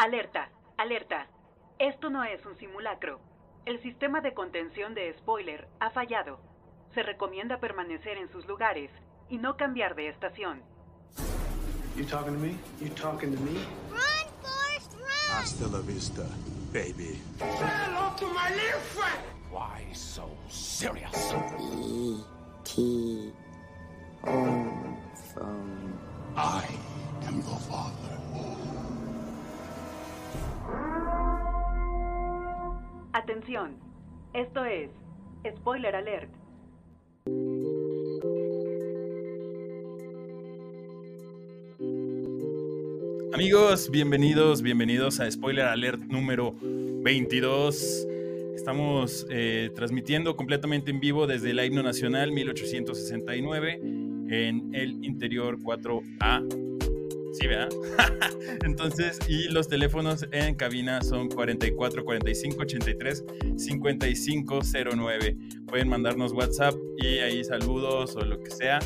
Alerta, alerta. Esto no es un simulacro. El sistema de contención de spoiler ha fallado. Se recomienda permanecer en sus lugares y no cambiar de estación. You talking to me? You talking to me? Run, Forrest, run! Hasta la vista, baby. Hello to my little friend! Why so serious? E.T. Home from I am your father. Atención. Esto es Spoiler Alert. Amigos, bienvenidos, bienvenidos a Spoiler Alert número 22. Estamos eh, transmitiendo completamente en vivo desde el Himno Nacional 1869 en el interior 4A. Sí, ¿verdad? Entonces, y los teléfonos en cabina son 44 45 83 55 09. Pueden mandarnos WhatsApp y ahí saludos o lo que sea.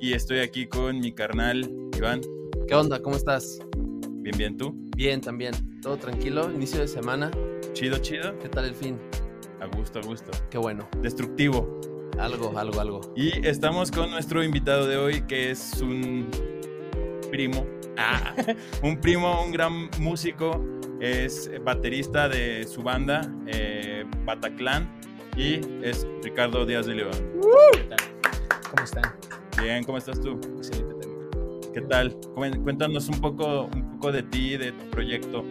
Y estoy aquí con mi carnal Iván. ¿Qué onda? ¿Cómo estás? Bien, bien, tú. Bien, también. Todo tranquilo. Inicio de semana. Chido, chido. ¿Qué tal el fin? A gusto, a gusto. Qué bueno. Destructivo. Algo, algo, algo. Y estamos con nuestro invitado de hoy, que es un primo. Ah, un primo, un gran músico. Es baterista de su banda, eh, Bataclan. Y es Ricardo Díaz de León. ¿Qué tal? ¿Cómo están? Bien, ¿cómo estás tú? Excelente también. ¿Qué tal? Cuéntanos un poco, un poco de ti, de tu proyecto.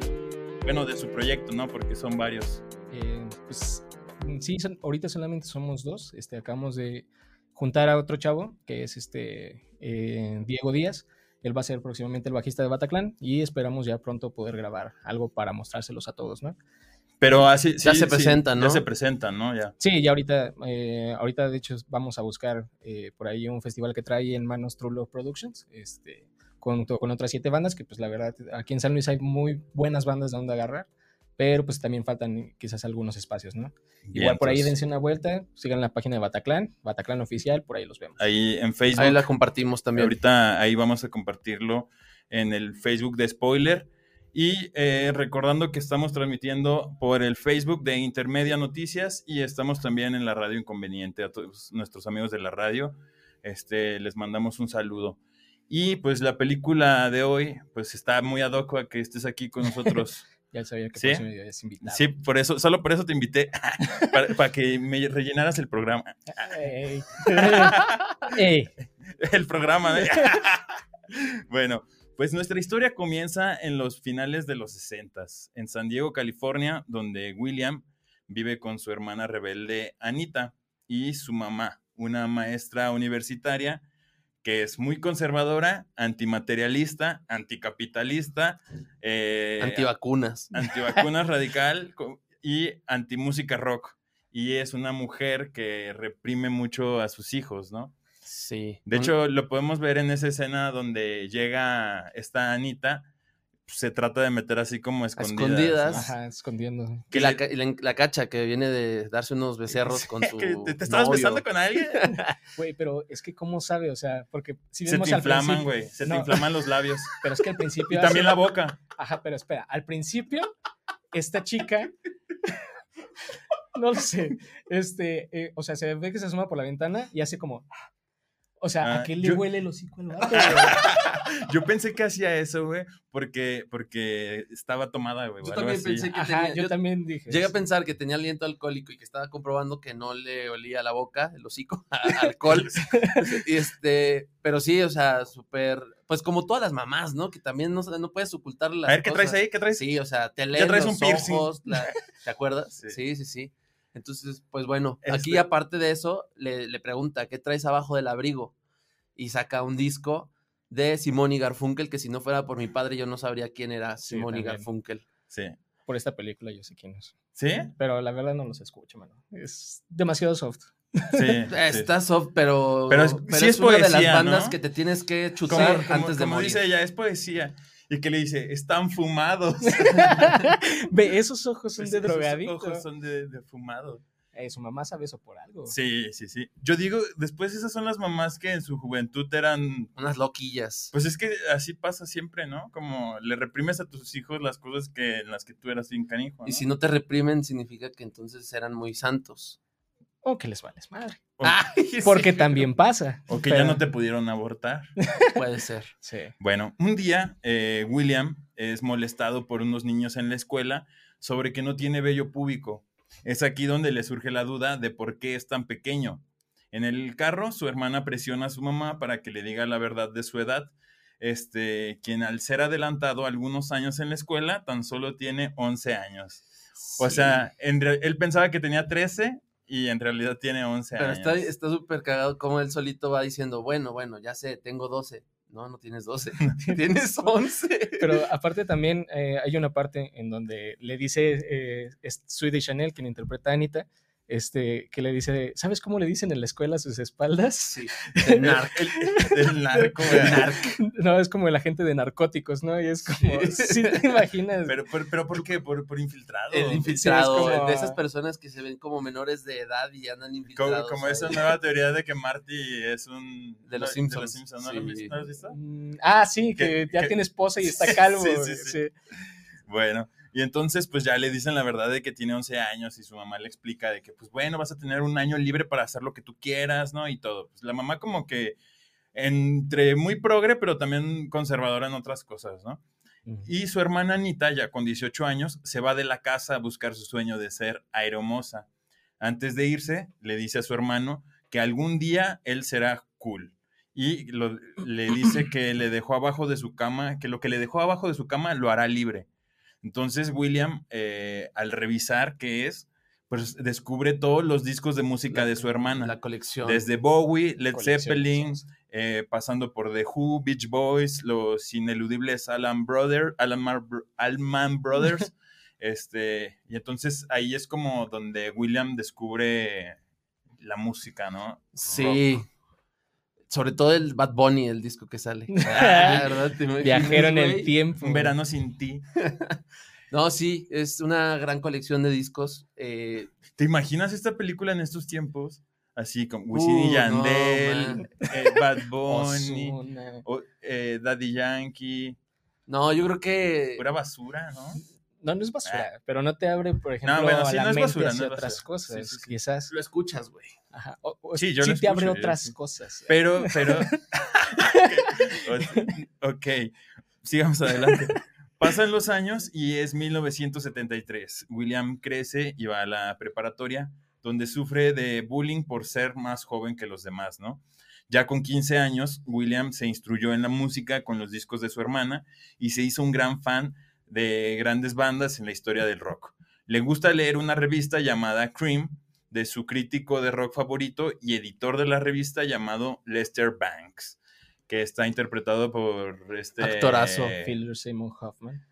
Bueno, de su proyecto, ¿no? Porque son varios. Eh, pues mm, sí, son- ahorita solamente somos dos. Este, acabamos de juntar a otro chavo, que es este eh, Diego Díaz. Él va a ser próximamente el bajista de Bataclan y esperamos ya pronto poder grabar algo para mostrárselos a todos, ¿no? Pero así. Ya sí, se sí, presentan, Ya ¿no? se presentan, ¿no? Ya. Sí, ya ahorita, eh, ahorita de hecho vamos a buscar eh, por ahí un festival que trae en manos True Love Productions, este, con, con otras siete bandas, que pues la verdad aquí en San Luis hay muy buenas bandas de donde agarrar, pero pues también faltan quizás algunos espacios, ¿no? Igual por ahí Vientos. dense una vuelta, sigan la página de Bataclan, Bataclan Oficial, por ahí los vemos. Ahí en Facebook. Ahí la compartimos también. Ahorita ahí vamos a compartirlo en el Facebook de Spoiler. Y eh, recordando que estamos transmitiendo por el Facebook de Intermedia Noticias y estamos también en la Radio Inconveniente. A todos nuestros amigos de la radio, este, les mandamos un saludo. Y pues la película de hoy, pues está muy ad hoc a que estés aquí con nosotros. Ya sabía que ¿Sí? próximo día es invitado. Sí, por eso, solo por eso te invité, para, para que me rellenaras el programa. Ey. Ey. el programa. ¿eh? bueno, pues nuestra historia comienza en los finales de los 60 en San Diego, California, donde William vive con su hermana rebelde Anita y su mamá, una maestra universitaria que es muy conservadora, antimaterialista, anticapitalista, eh, Antivacunas. antivacunas radical y antimúsica rock. Y es una mujer que reprime mucho a sus hijos, ¿no? Sí. De hecho, lo podemos ver en esa escena donde llega esta Anita, se trata de meter así como escondidas. escondidas. ¿no? Ajá, escondiendo. que la, la, la cacha que viene de darse unos becerros con su. ¿Que ¿Te, te estabas novio. besando con alguien? Güey, pero es que cómo sabe, o sea, porque si se vemos te al inflaman, güey. Se te inflaman los labios. Pero es que al principio y también la boca. Ajá, pero espera, al principio, esta chica, no lo sé, este, eh, o sea, se ve que se asoma por la ventana y hace como, o sea, Ah, ¿a qué le yo- huele el hocico al vato? Yo pensé que hacía eso, güey, porque, porque estaba tomada, güey. Yo algo también así. pensé que Ajá, tenía- yo yo- también dije. Llegué a pensar que tenía aliento alcohólico y que estaba comprobando que no le olía la boca, el hocico, a alcohol. y este, pero sí, o sea, súper, pues como todas las mamás, ¿no? Que también no, no puedes ocultar las A ver, ¿qué traes ahí? ¿Qué traes? Sí, o sea, te leen traes los un piercing. ojos, la- ¿te acuerdas? Sí. Sí. sí, sí, Entonces, pues bueno, aquí aparte de eso, le, le pregunta, ¿qué traes abajo del abrigo? Y saca un disco de Simón y Garfunkel, que si no fuera por mi padre yo no sabría quién era Sí, Simón y también. Garfunkel. Sí. Por esta película yo sé quién es. ¿Sí? Pero la verdad no los escucho, mano. Es demasiado soft. Sí. sí. Está soft, pero, Pero es- sí es una de las bandas ¿no? que te tienes que Como, chutar como- antes de como morir. dice ella, es poesía. Y que le dice, están fumados. Ve, esos ojos son de Esos drogadicto. ojos son de, de fumado. Eh, su mamá sabe eso por algo. Sí, sí, sí. Yo digo, después esas son las mamás que en su juventud eran Unas loquillas. Pues es que así pasa siempre, ¿no? Como le reprimes a tus hijos las cosas que en las que tú eras bien canijo. Y si no te reprimen, significa que entonces eran muy santos. O que les vales madre. Sí, Porque también pasa. o que ya no te pudieron abortar. Puede ser. Sí. Bueno, un día eh, William es molestado por unos niños en la escuela sobre que no tiene vello púbico. Es aquí donde le surge la duda de por qué es tan pequeño. En el carro, su hermana presiona a su mamá para que le diga la verdad de su edad. Este, quien al ser adelantado algunos años en la escuela, tan solo tiene 11 años. O Sí. sea, en él pensaba que tenía 13 y en realidad tiene 11 Pero años. está está súper cagado como él solito va diciendo, bueno, bueno, ya sé, tengo 12. No, no tienes 12. tienes 11. Pero aparte también eh, hay una parte en donde le dice eh, es Sweetie Chanel, quien interpreta a Anita, este, que le dice, ¿sabes cómo le dicen en la escuela a sus espaldas? Sí. de narc. El narco, De narc. No, es como el agente de narcóticos, ¿no? Y es como, Sí. si te imaginas. Pero, pero, pero ¿por qué? ¿Por, por infiltrado? El infiltrado. como- De esas personas que se ven como menores de edad y andan infiltrados. como esa nueva teoría de que Marty es un... De los no, Simpsons, Simpsons, ¿no, lo has sí. visto? ¿No lo has visto? Mm, Ah, sí, que, Que- ya que- tiene esposa y está calvo. sí, sí. sí. Bueno, y entonces pues ya le dicen la verdad de que tiene 11 años y su mamá le explica de que pues bueno, vas a tener un año libre para hacer lo que tú quieras, ¿no? Y todo. Pues la mamá como que entre muy progre, pero también conservadora en otras cosas, ¿no? Y su hermana Anita, ya con 18 años, se va de la casa a buscar su sueño de ser aeromoza. Antes de irse, le dice a su hermano que algún día él será cool. Y lo- le dice que le dejó abajo de su cama, que lo que le dejó abajo de su cama lo hará libre. Entonces William, eh, al revisar qué es, pues descubre todos los discos de música de su hermana. La colección. Desde Bowie, Led Zeppelin, eh, pasando por The Who, Beach Boys, los ineludibles Alan Brothers, Alan Allman Brothers. este, y entonces ahí es como donde William descubre la música, ¿no? Sí. Sobre todo el Bad Bunny, el disco que sale. Ah, ¿verdad? ¿Te imaginas, Viajero en el tiempo. Un verano sin ti. No, sí, es una gran colección de discos. eh, ¿Te imaginas esta película en estos tiempos? Así como Wisin Uh, y no, Yandel, eh, Bad Bunny, o, eh, Daddy Yankee, no, yo creo que. pura basura, ¿no? No, no es basura, pero no te abre, por ejemplo, bueno, a sí, la no mente basura, no hacia es otras cosas, Sí, sí, sí. quizás. Lo escuchas, güey. Ajá, o- o Sí, yo sí lo te abre escucho, yo otras cosas. Pero, pero. ok, sigamos adelante. Pasan los años y es 1973. William crece y va a la preparatoria, donde sufre de bullying por ser más joven que los demás, ¿no? Ya con 15 años, William se instruyó en la música con los discos de su hermana y se hizo un gran fan de grandes bandas en la historia del rock. Le gusta leer una revista llamada Cream de su crítico de rock favorito y editor de la revista llamado Lester Banks, que está interpretado por este Actorazo, Philip Seymour Hoffman.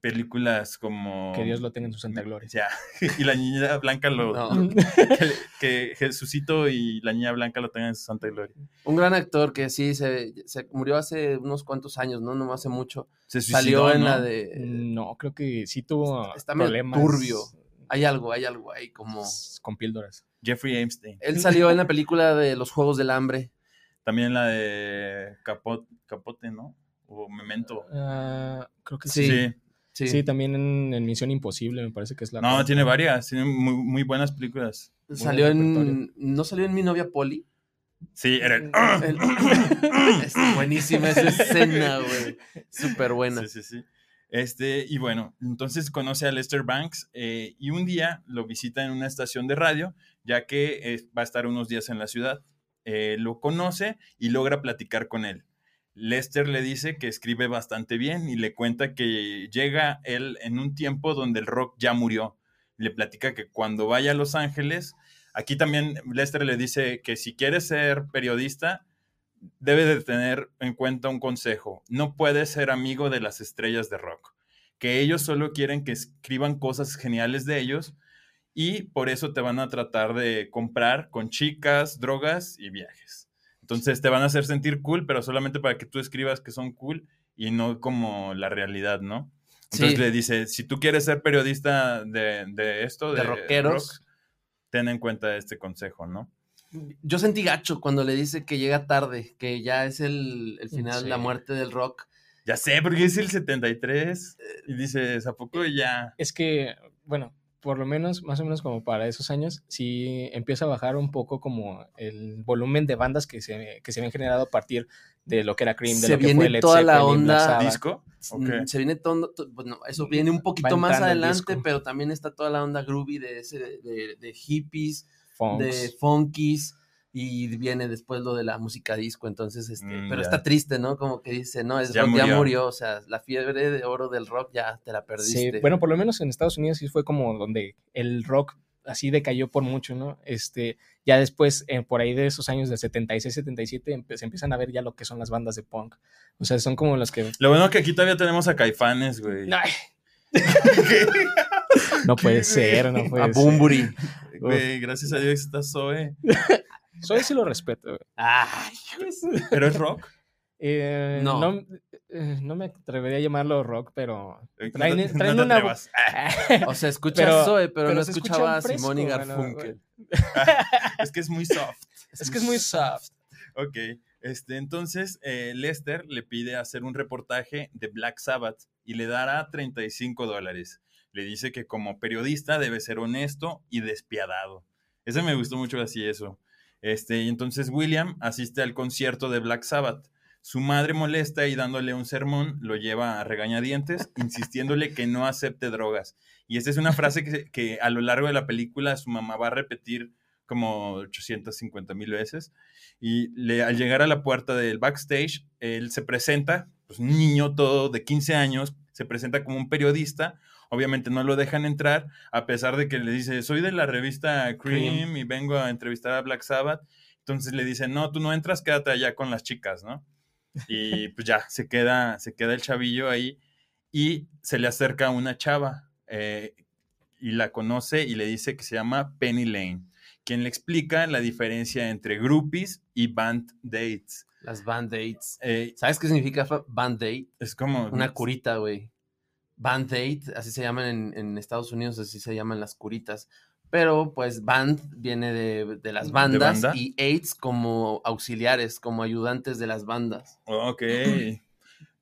Películas como Que Dios lo tenga en su santa gloria. Ya, y la niña blanca lo No. que, que Jesucito y la niña blanca lo tengan en su santa gloria. Un gran actor que sí se, se murió hace unos cuantos años, ¿no? No hace mucho. Se Salió suicidó, en ¿no? la de. No, creo que sí tuvo Está medio problemas turbio. Hay algo, hay algo ahí como. con píldoras. Jeffrey Epstein. Él salió en la película de los Juegos del Hambre. También la de Capote, Capote ¿no? O Memento. Ah, creo que sí. Sí. Sí, Sí. también en, en Misión Imposible me parece que es la No, tiene varias, tiene muy, muy buenas películas. Salió en. ¿No salió en Mi novia Polly? Sí, era el... El- es buenísima esa escena, güey. Súper buena. Sí, sí, sí. Este, y bueno, entonces conoce a Lester Banks eh, y un día lo visita en una estación de radio, ya que eh, va a estar unos días en la ciudad. Eh, lo conoce y logra platicar con él. Lester le dice que escribe bastante bien y le cuenta que llega él en un tiempo donde el rock ya murió. Le platica que cuando vaya a Los Ángeles, aquí también Lester le dice que si quiere ser periodista, debe de tener en cuenta un consejo. No puedes ser amigo de las estrellas de rock. Que ellos solo quieren que escriban cosas geniales de ellos y por eso te van a tratar de comprar con chicas, drogas y viajes. Entonces te van a hacer sentir cool, pero solamente para que tú escribas que son cool y no como la realidad, ¿no? Entonces Sí. le dice, si tú quieres ser periodista de, de esto, De de, rockeros. rock, ten en cuenta este consejo, ¿no? Yo sentí gacho cuando le dice que llega tarde, que ya es el, el final, la muerte del rock. Ya sé, porque es el 73 y dices, ¿a poco ya? Es que, bueno, por lo menos, más o menos como para esos años, sí empieza a bajar un poco como el volumen de bandas que se, que se habían generado a partir de lo que era Cream, de Se lo que viene fue Led toda la Zeppelin, Black onda. ¿Disco? Mm, Se viene todo, to- bueno, eso viene un poquito más adelante, pero también está toda la onda groovy de, ese, de, de hippies, Funks. de funkies, y viene después lo de la música disco, entonces, este, Mm, pero ya. está triste, ¿no? Como que dice, no, el Ya rock ya murió. murió, o sea, la fiebre de oro del rock ya te la Sí, perdiste. bueno, por lo menos en Estados Unidos sí fue como donde el rock así decayó por mucho, ¿no? Este, ya después, eh, por ahí de esos años del 76, 77, empe- se empiezan a ver ya lo que son las bandas de punk. O sea, son como las que... Lo bueno que aquí todavía tenemos a Caifanes, güey. Ay. no puede ser, no puede a ser. Bumburi. Güey, gracias a Dios está Zoe. Soy sí lo respeto. güey. Ay, ¿Pero es rock? Eh, No. no. eh, no me atrevería a llamarlo rock, pero Eh, traen, no traen una... atrevas. o sea, escuchas Pero- Zoe, pero, pero no escuchaba a Simón y bueno, Garfunkel. Es que es muy soft. Es que es muy soft. Ok, este, entonces eh, Lester le pide hacer un reportaje de Black Sabbath y le dará 35 dólares. Le dice que como periodista debe ser honesto y despiadado. Ese me gustó mucho así eso. Este, y entonces William asiste al concierto de Black Sabbath. Su madre molesta y dándole un sermón lo lleva a regañadientes, insistiéndole que no acepte drogas. Y esta es una frase que, que a lo largo de la película su mamá va a repetir como 850 mil veces. Y al llegar a la puerta del backstage, él se presenta, pues un niño todo de 15 años, se presenta como un periodista. Obviamente no lo dejan entrar, a pesar de que le dice, soy de la revista Cream, y vengo a entrevistar a Black Sabbath. Entonces le dicen, no, tú no entras, quédate allá con las chicas, ¿no? Y pues ya, se queda, se queda el chavillo ahí y se le acerca una chava eh, y la conoce y le dice que se llama Penny Lane, quien le explica la diferencia entre groupies y band dates. Las band-aids. Eh, ¿Sabes qué significa band-aid? es como... Una curita, güey. Band-aid, así se llaman en, en Estados Unidos, así se llaman las curitas. Pero, pues, band viene de, de las bandas banda? y aids como auxiliares, como ayudantes de las bandas. Ok.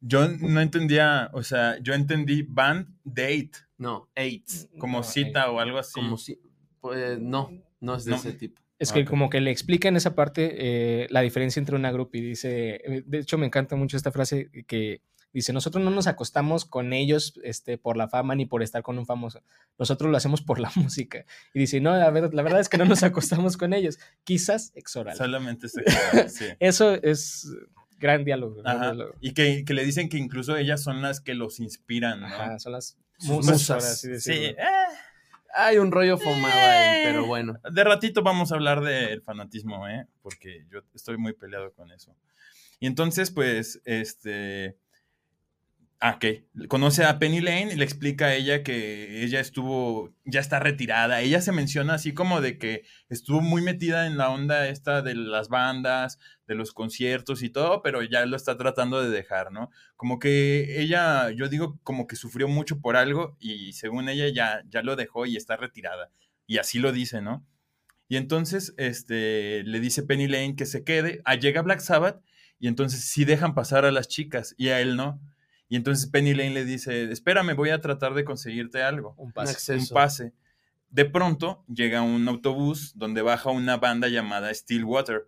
Yo no entendía, o sea, yo entendí band date, No, aids. como No, cita o algo así. Como si. Pues no, no es de No. ese tipo. Es que Ok. como que le explica en esa parte eh, la diferencia entre una y dice, eh, de hecho me encanta mucho esta frase que dice, nosotros no nos acostamos con ellos este, por la fama ni por estar con un famoso, nosotros lo hacemos por la música. Y dice, no, la verdad es que no nos acostamos con ellos, quizás exoral. Solamente sí. Eso es gran diálogo. gran diálogo. Y que, que le dicen que incluso ellas son las que los inspiran, ¿no? Ajá, son las musas, musas. así Sí, eh, Hay un rollo fumado ahí, pero bueno. de ratito vamos a hablar del fanatismo, ¿eh? Porque yo estoy muy peleado con eso. Y entonces, pues, este... Ah, ok. Conoce a Penny Lane y le explica a ella que ella estuvo, ya está retirada. Ella se menciona así como de que estuvo muy metida en la onda esta de las bandas, de los conciertos y todo, pero ya lo está tratando de dejar, ¿no? Como que ella, yo digo, como que sufrió mucho por algo y según ella ya, ya lo dejó y está retirada. Y así lo dice, ¿no? Y entonces este, le dice Penny Lane que se quede. Ah, llega Black Sabbath y entonces sí dejan pasar a las chicas y a él no. Y entonces Penny Lane le dice, espérame, voy a tratar de conseguirte algo Un pase. un pase. De pronto llega un autobús donde baja una banda llamada Stillwater.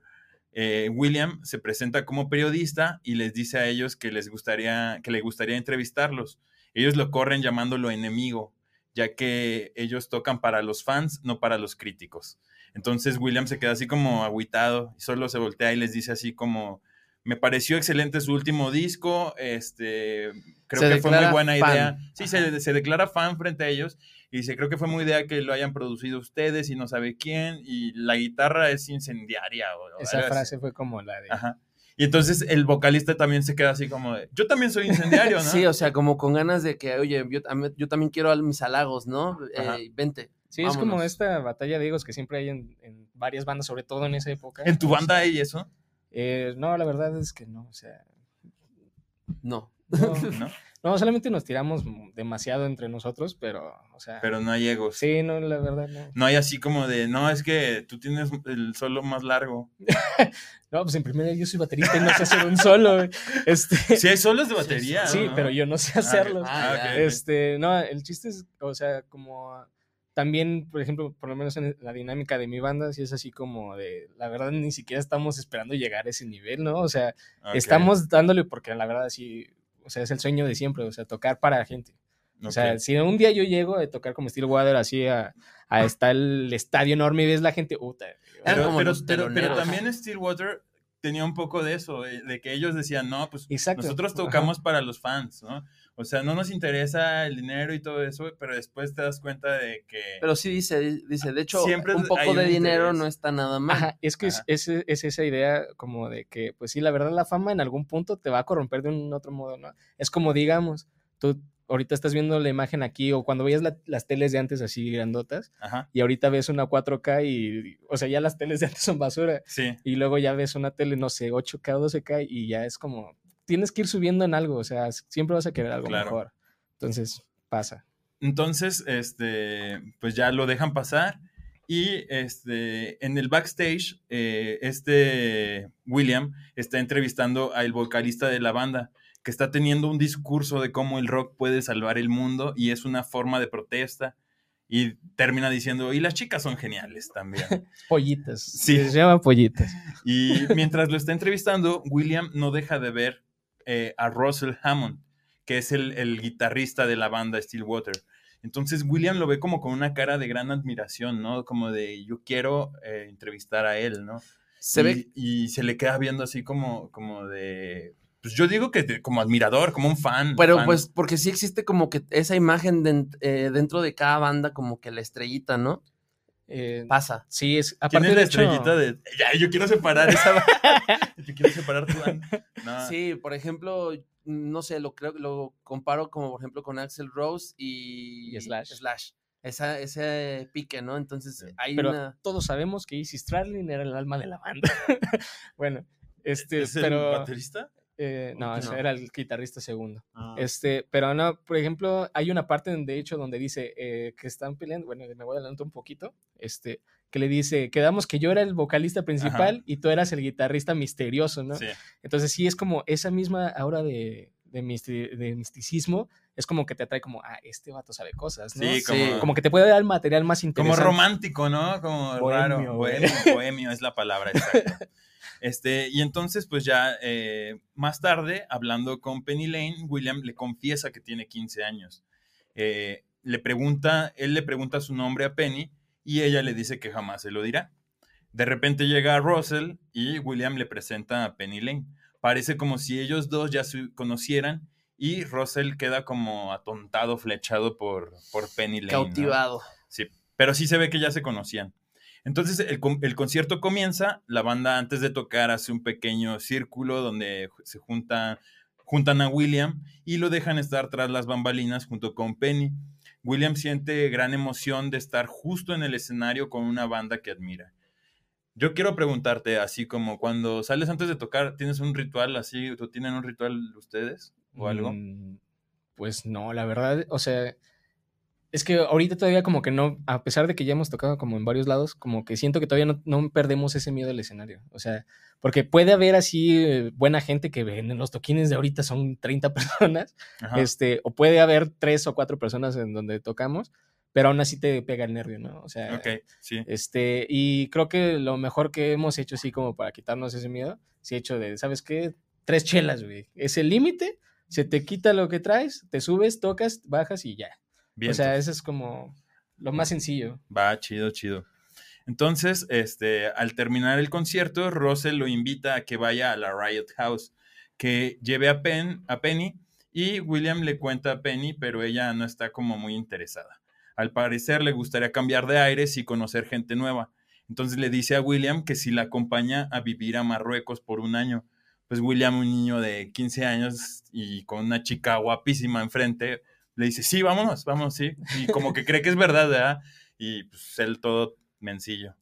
Eh, William se presenta como periodista y les dice a ellos que les gustaría, que le gustaría entrevistarlos. Ellos lo corren llamándolo enemigo, ya que ellos tocan para los fans, no para los críticos. Entonces William se queda así como agüitado y solo se voltea y les dice así como, me pareció excelente su último disco, este, creo Se que fue muy buena fan. idea. Sí, se, se declara fan frente a ellos y dice, creo que fue muy idea que lo hayan producido ustedes y no sabe quién y la guitarra es incendiaria. O, Esa frase fue como la de... Ajá. Y entonces el vocalista también se queda así como de, yo también soy incendiario, ¿no? Sí, o sea, como con ganas de que, oye, yo, yo también quiero a mis halagos, ¿no? Eh, vente. Sí, es como esta batalla de egos que siempre hay en, en varias bandas, sobre todo en esa época. ¿En tu banda hay eso? Eh, no, la verdad es que no, o sea, No. No, ¿no? no, solamente nos tiramos demasiado entre nosotros, pero, o sea. Pero no hay egos. Sí, no, la verdad, no. No hay así como de, no, es que tú tienes el solo más largo. No, pues en primer lugar yo soy baterista y no sé hacer un solo. Este, Sí hay solos de batería. sí, ¿no? pero yo no sé Ah, hacerlos. ah, ya. ok, ok. Este, no, el chiste es, o sea, como también, por ejemplo, por lo menos en la dinámica de mi banda, sí es así como de, la verdad, ni siquiera estamos esperando llegar a ese nivel, ¿no? O sea, estamos dándole porque la verdad sí, o sea, es el sueño de siempre, o sea, tocar para gente. O sea, si un día yo llego a tocar como Stillwater así a, a estar el estadio enorme y ves la gente, puta. Pero, como pero, los pero, pero teloneros. también Stillwater tenía un poco de eso, de que ellos decían, no, pues Exacto. nosotros Ajá. tocamos para los fans, ¿no? O sea, no nos interesa el dinero y todo eso, pero después te das cuenta de que... Pero sí dice, dice, de hecho, Siempre un poco un de dinero interés. no está nada mal. Ajá, es que es, Ajá. es, es esa idea como de que, pues sí, la verdad la fama en algún punto te va a corromper de un otro modo, ¿no? Es como, digamos, tú ahorita estás viendo la imagen aquí o cuando veías la- las teles de antes así grandotas Ajá, y ahorita ves una 4K y, o sea, ya las teles de antes son basura sí. y luego ya ves una tele, no sé, 8K o 12K y ya es como, tienes que ir subiendo en algo, o sea, siempre vas a querer algo Claro. mejor. Entonces, pasa. Entonces, este, pues ya lo dejan pasar. Y este, en el backstage, eh, este William está entrevistando al vocalista de la banda, que está teniendo un discurso de cómo el rock puede salvar el mundo y es una forma de protesta. Y termina diciendo, y las chicas son geniales también. Pollitas. Sí. Se llaman pollitas. Y mientras lo está entrevistando, William no deja de ver eh, a Russell Hammond, que es el, el guitarrista de la banda Stillwater. Entonces William lo ve como con una cara de gran admiración, ¿no? Como de yo quiero eh, entrevistar a él, ¿no? Se y, ve, y se le queda viendo así como, como de. Pues yo digo que de- como admirador, como un fan. pero fan. pues porque sí existe como que esa imagen de- eh, dentro de cada banda, como que la estrellita, ¿no? Eh, Pasa. sí, es ¿Quién aparte es la de hecho- estrellita de.? Ya, yo quiero separar esa. yo quiero separar tu. No, Sí, por ejemplo, no sé, lo creo lo comparo como por ejemplo con Axel Rose y, Y Slash. Slash. Esa, ese pique, ¿no? Entonces Sí. hay pero una. todos sabemos que Izzy Stradlin era el alma de la banda. bueno, este, ¿Es el baterista? Eh, no, ese No. era el guitarrista segundo. Ah. Este, pero no, por ejemplo, hay una parte de hecho donde dice eh, que están peleando, bueno, me voy a adelantar un poquito, este, que le dice, quedamos que yo era el vocalista principal y tú eras el guitarrista misterioso, ¿no? Sí. Entonces sí es como esa misma aura de, de, misti- de misticismo, es como que te atrae como, ah, este vato sabe cosas, ¿no? Sí, Sí. como, Como que te puede dar el material más como interesante. romántico, ¿no? Como Bohemio, raro. bohemio es la palabra exacta. Este, y entonces, pues ya eh, más tarde, hablando con Penny Lane, William le confiesa que tiene 15 años. Eh, le pregunta, él le pregunta su nombre a Penny y ella le dice que jamás se lo dirá. De repente llega Russell y William le presenta a Penny Lane. Parece como si ellos dos ya se conocieran y Russell queda como atontado, flechado por, por Penny Lane. ¿no? Cautivado. Sí, pero sí se ve que ya se conocían. Entonces el, el concierto comienza, la banda antes de tocar hace un pequeño círculo donde se junta, juntan a William y lo dejan estar tras las bambalinas junto con Penny. William siente gran emoción de estar justo en el escenario con una banda que admira. Yo quiero preguntarte, así como cuando sales antes de tocar, ¿tienes un ritual así? ¿O tienen un ritual ustedes o algo? Mm, Pues no, la verdad, o sea, es que ahorita todavía como que no, a pesar de que ya hemos tocado como en varios lados, como que siento que todavía no, no perdemos ese miedo al escenario. O sea, porque puede haber así eh, buena gente que en los toquines de ahorita son 30 personas, Ajá. este, o puede haber tres o cuatro personas en donde tocamos, pero aún así te pega el nervio, ¿no? O sea, sí. este, y creo que lo mejor que hemos hecho así como para quitarnos ese miedo, sí hecho de, ¿sabes qué? Tres chelas, güey. Es el límite, se te quita lo que traes, te subes, tocas, bajas y ya. Bien. O sea, eso es como lo más sencillo. Va, chido, chido. Entonces, este, al terminar el concierto, Russell lo invita a que vaya a la Riot House, que lleve a, Pen, a Penny y William le cuenta a Penny, pero ella no está como muy interesada. Al parecer le gustaría cambiar de aires y conocer gente nueva. Entonces le dice a William que si la acompaña a vivir a Marruecos por un año. Pues William, un niño de 15 años y con una chica guapísima enfrente, le dice, sí, vámonos, vamos, sí. Y como que cree que es verdad, ¿verdad? Y pues él todo mencillo.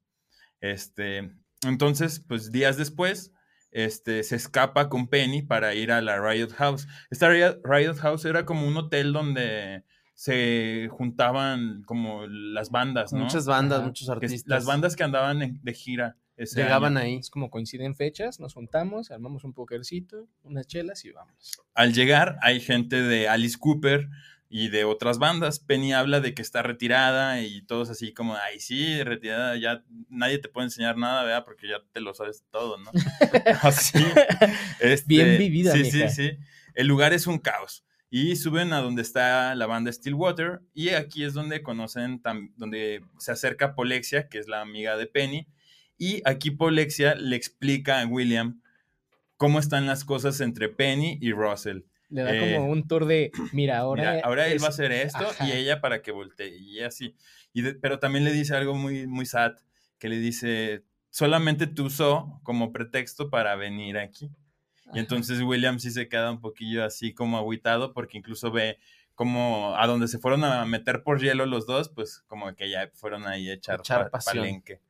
Este, entonces, pues días después, este, se escapa con Penny para ir a la Riot House. Esta Riot, House era como un hotel donde se juntaban como las bandas, ¿no? Muchas bandas, Ajá. muchos Que artistas. las bandas que andaban en- de gira. Llegaban año. ahí. Es como coinciden fechas, nos juntamos, armamos un pokercito, unas chelas y vámonos. Al llegar hay gente de Alice Cooper y de otras bandas. Penny habla de que está retirada y todos así como, ay, sí, retirada, ya nadie te puede enseñar nada, ¿verdad? Porque ya te lo sabes todo, ¿no? así. Este, Bien vivida, Sí, mija. sí, sí. El lugar es un caos. Y suben a donde está la banda Stillwater y aquí es donde conocen, donde se acerca Polexia, que es la amiga de Penny. Y aquí Polexia le explica a William cómo están las cosas entre Penny y Russell. Le da Eh, como un tour de, mira, ahora, Mira, ahora él es- va a hacer esto ajá. y ella para que voltee y así. Y de- pero también le dice algo muy, muy sad, que le dice, solamente tú usó como pretexto para venir aquí. Y entonces William sí se queda un poquillo así como agüitado porque incluso ve como a donde se fueron a meter por hielo los dos, pues como que ya fueron ahí a echar, Echar pa- pasión. palenque.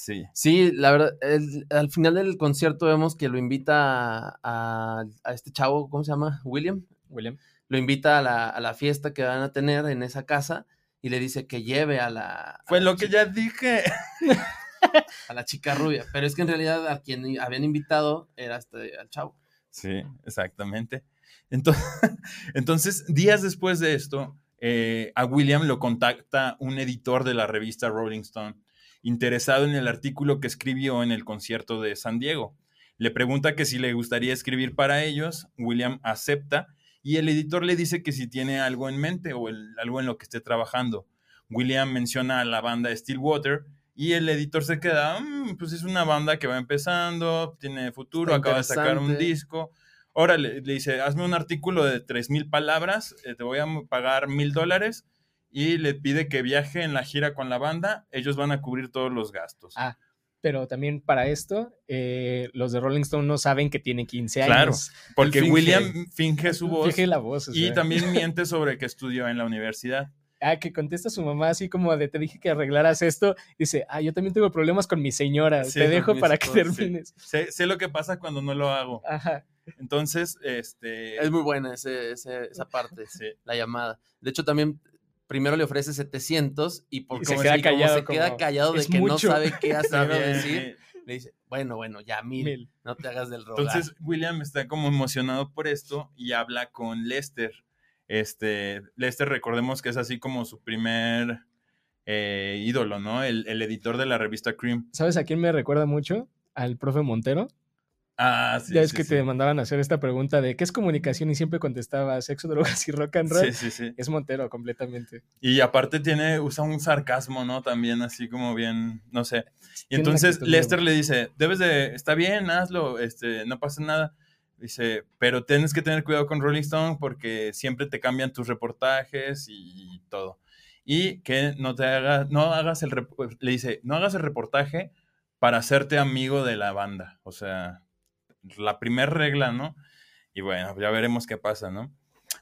Sí. Sí, la verdad, el- al final del concierto vemos que lo invita a, a- a este chavo, ¿cómo se llama? William. William. Lo invita a la, a la fiesta que van a tener en esa casa y le dice que lleve a la, Fue lo que ya dije. a la chica rubia. Pero es que en realidad a quien habían invitado era este, al chavo. Sí, exactamente. Entonces, entonces días después de esto, eh, a William lo contacta un editor de la revista Rolling Stone, interesado en el artículo que escribió en el concierto de San Diego. Le pregunta que si le gustaría escribir para ellos, William acepta y el editor le dice que si tiene algo en mente o el- algo en lo que esté trabajando. William menciona a la banda Stillwater y el editor se queda, "Mm, pues es una banda que va empezando, tiene futuro, Está acaba de sacar un interesante". disco. Ahora le, le dice, hazme un artículo de 3.000 palabras, eh, te voy a pagar mil dólares y le pide que viaje en la gira con la banda, ellos van a cubrir todos los gastos. Ah, Pero también para esto, eh, los de Rolling Stone no saben que tiene 15 años. Claro, porque finge. William finge su voz Finge la voz. o y sea. también miente sobre que estudió en la universidad. Ah, que contesta a su mamá así como de te dije que arreglaras esto. Dice, ah, yo también tengo problemas con mi señora. Sí, te dejo para que sí. termines. Sé, sé lo que pasa cuando no lo hago. Ajá. Entonces, este... Es muy buena ese- ese- esa parte, sí. la llamada. De hecho, también primero le ofrece 700 y por Y se como queda si- como callado, se queda como, callado de "Es que mucho". no sabe qué hacer o decir, le dice, bueno, bueno, ya mil, Mil. no te hagas del rogar. Entonces William está como emocionado por esto y habla con Lester. Este, Lester, recordemos que es así como su primer eh, ídolo, ¿no? El, el editor de la revista Cream. ¿Sabes a quién me recuerda mucho? Al profe Montero. Ah, sí. ya es sí, que sí. te mandaban a hacer esta pregunta de qué es comunicación y siempre contestaba sexo, drogas y rock and roll. Sí, sí, sí. Es Montero completamente. Y aparte tiene, usa un sarcasmo, ¿no? También así como bien, no sé. Y entonces Lester le dice, debes de, está bien, hazlo, este, no pasa nada. Dice, pero tienes que tener cuidado con Rolling Stone porque siempre te cambian tus reportajes y todo. Y que no te hagas, no hagas el, le dice, no hagas el reportaje para hacerte amigo de la banda. O sea, la primera regla, ¿no? Y bueno, ya veremos qué pasa, ¿no?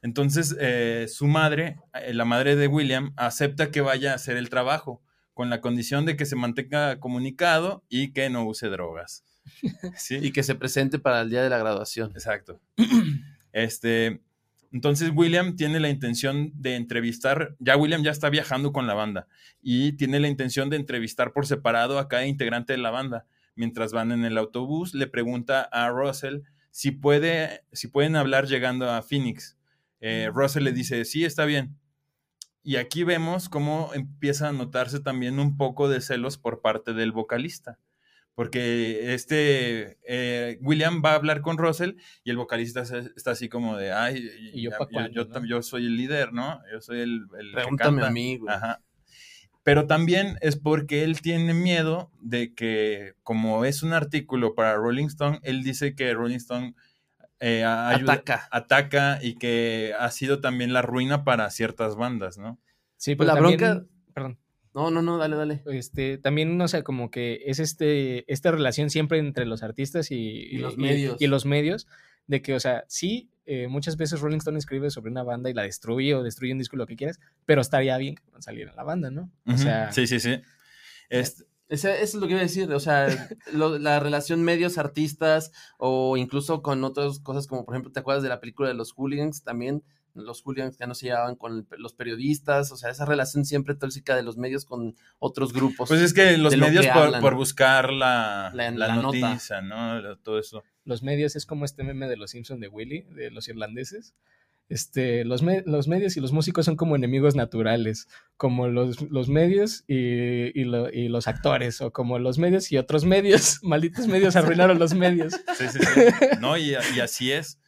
Entonces, eh, su madre, eh, la madre de William, acepta que vaya a hacer el trabajo, con la condición de que se mantenga comunicado y que no use drogas. ¿Sí? y que se presente para el día de la graduación. Exacto. Este, entonces William tiene la intención de entrevistar, ya William ya está viajando con la banda y tiene la intención de entrevistar por separado a cada integrante de la banda. Mientras van en el autobús, le pregunta a Russell si, puede, si pueden hablar llegando a Phoenix. Eh, Russell le dice, sí, está bien. Y aquí vemos cómo empieza a notarse también un poco de celos por parte del vocalista. Porque este eh, William va a hablar con Russell y el vocalista está así como de, ay, ¿Y yo ya- no? soy el líder, ¿no? Yo soy el, el que Pregúntame a canta". mí, güey. Ajá. Pero también es porque él tiene miedo de que, como es un artículo para Rolling Stone, él dice que Rolling Stone eh, ayuda- Ataca. ataca y que ha sido también la ruina para ciertas bandas, ¿no? Sí, Pues pero la también- bronca- Perdón. No, no, no, dale, dale. Este, también, no sé, como que es este, esta relación siempre entre los artistas y, Y los medios. Y, los medios, de que, o sea, sí, eh, muchas veces Rolling Stone escribe sobre una banda y la destruye o destruye un disco, lo que quieras, pero estaría bien que no saliera la banda, ¿no? O sea, sí, sí, sí. Este, Ese- eso es lo que iba a decir, o sea, lo- la relación medios-artistas o incluso con otras cosas como, por ejemplo, ¿te acuerdas de la película de los hooligans? También los hooligans que no se llevaban con el- los periodistas, o sea, esa relación siempre tóxica de los medios con otros grupos. Pues es que los lo medios que por, hablan. por buscar la, La- la la nota. noticia, ¿no? Lo- Todo eso. Los medios es como este meme de los Simpson de Willy, de los irlandeses. Este, los, me- los medios y los músicos son como enemigos naturales, como los, los medios y, y lo- y los actores, o como los medios y otros medios. Malditos medios arruinaron los medios. Sí, sí, sí. No, y, y así es.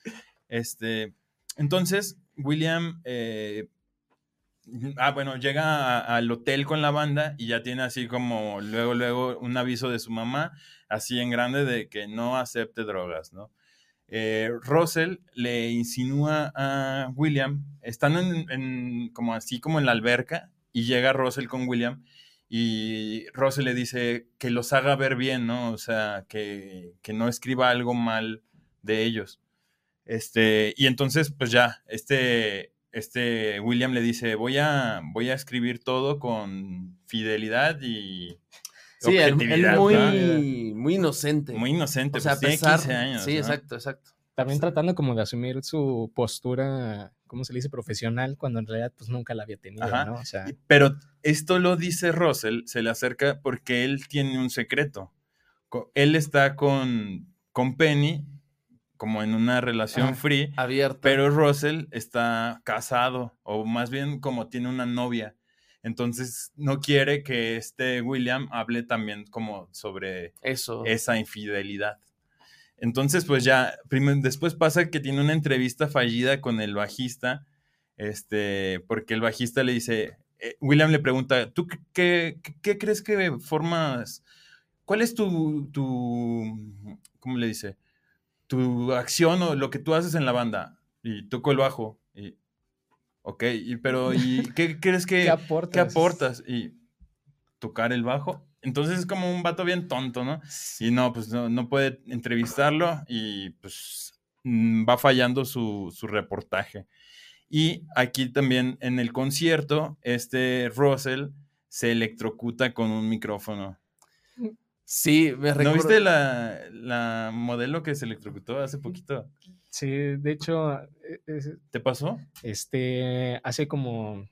Este, entonces, William, eh, ah, bueno, llega al hotel con la banda y ya tiene así como luego, luego un aviso de su mamá, así en grande, de que no acepte drogas, ¿no? Eh, Russell le insinúa a William, están en, en- como así como en la alberca, y llega Russell con William y Russell le dice que los haga ver bien, ¿no? O sea, que, que no escriba algo mal de ellos. Este, y entonces, pues ya, este, este William le dice, voy a, voy a escribir todo con fidelidad y sí, él, él objetividad, ¿no? muy, muy inocente. Muy inocente, o sea, pues a tiene pesar, 15 años. Sí, ¿no? exacto, exacto. También tratando como de asumir su postura, ¿cómo se le dice? Profesional, cuando en realidad pues nunca la había tenido, Ajá. ¿no? O sea, Pero esto lo dice Russell, se le acerca porque él tiene un secreto. Él está con, con Penny como en una relación Ah, free, Abierto. pero Russell está casado o más bien como tiene una novia. Entonces no quiere que este William hable también como sobre Eso. esa infidelidad. Entonces, pues ya, prim- después pasa que tiene una entrevista fallida con el bajista, este, porque el bajista le dice, eh, William le pregunta, ¿tú qué, qué- qué crees que formas? ¿Cuál es tu, tu, cómo le dice? Tu acción o lo que tú haces en la banda? Y toco el bajo. Y, ok, y, pero ¿y qué crees que, ¿qué aportas? ¿qué aportas? Y tocar el bajo. Entonces es como un vato bien tonto, ¿no? Y no, pues no, no puede entrevistarlo y pues mm, va fallando su, su reportaje. Y aquí también en el concierto, este Russell se electrocuta con un micrófono. Sí, me ¿No recuerdo. viste la, la modelo que se electrocutó hace poquito? Sí, de hecho, e- es- ¿Te pasó? este, hace como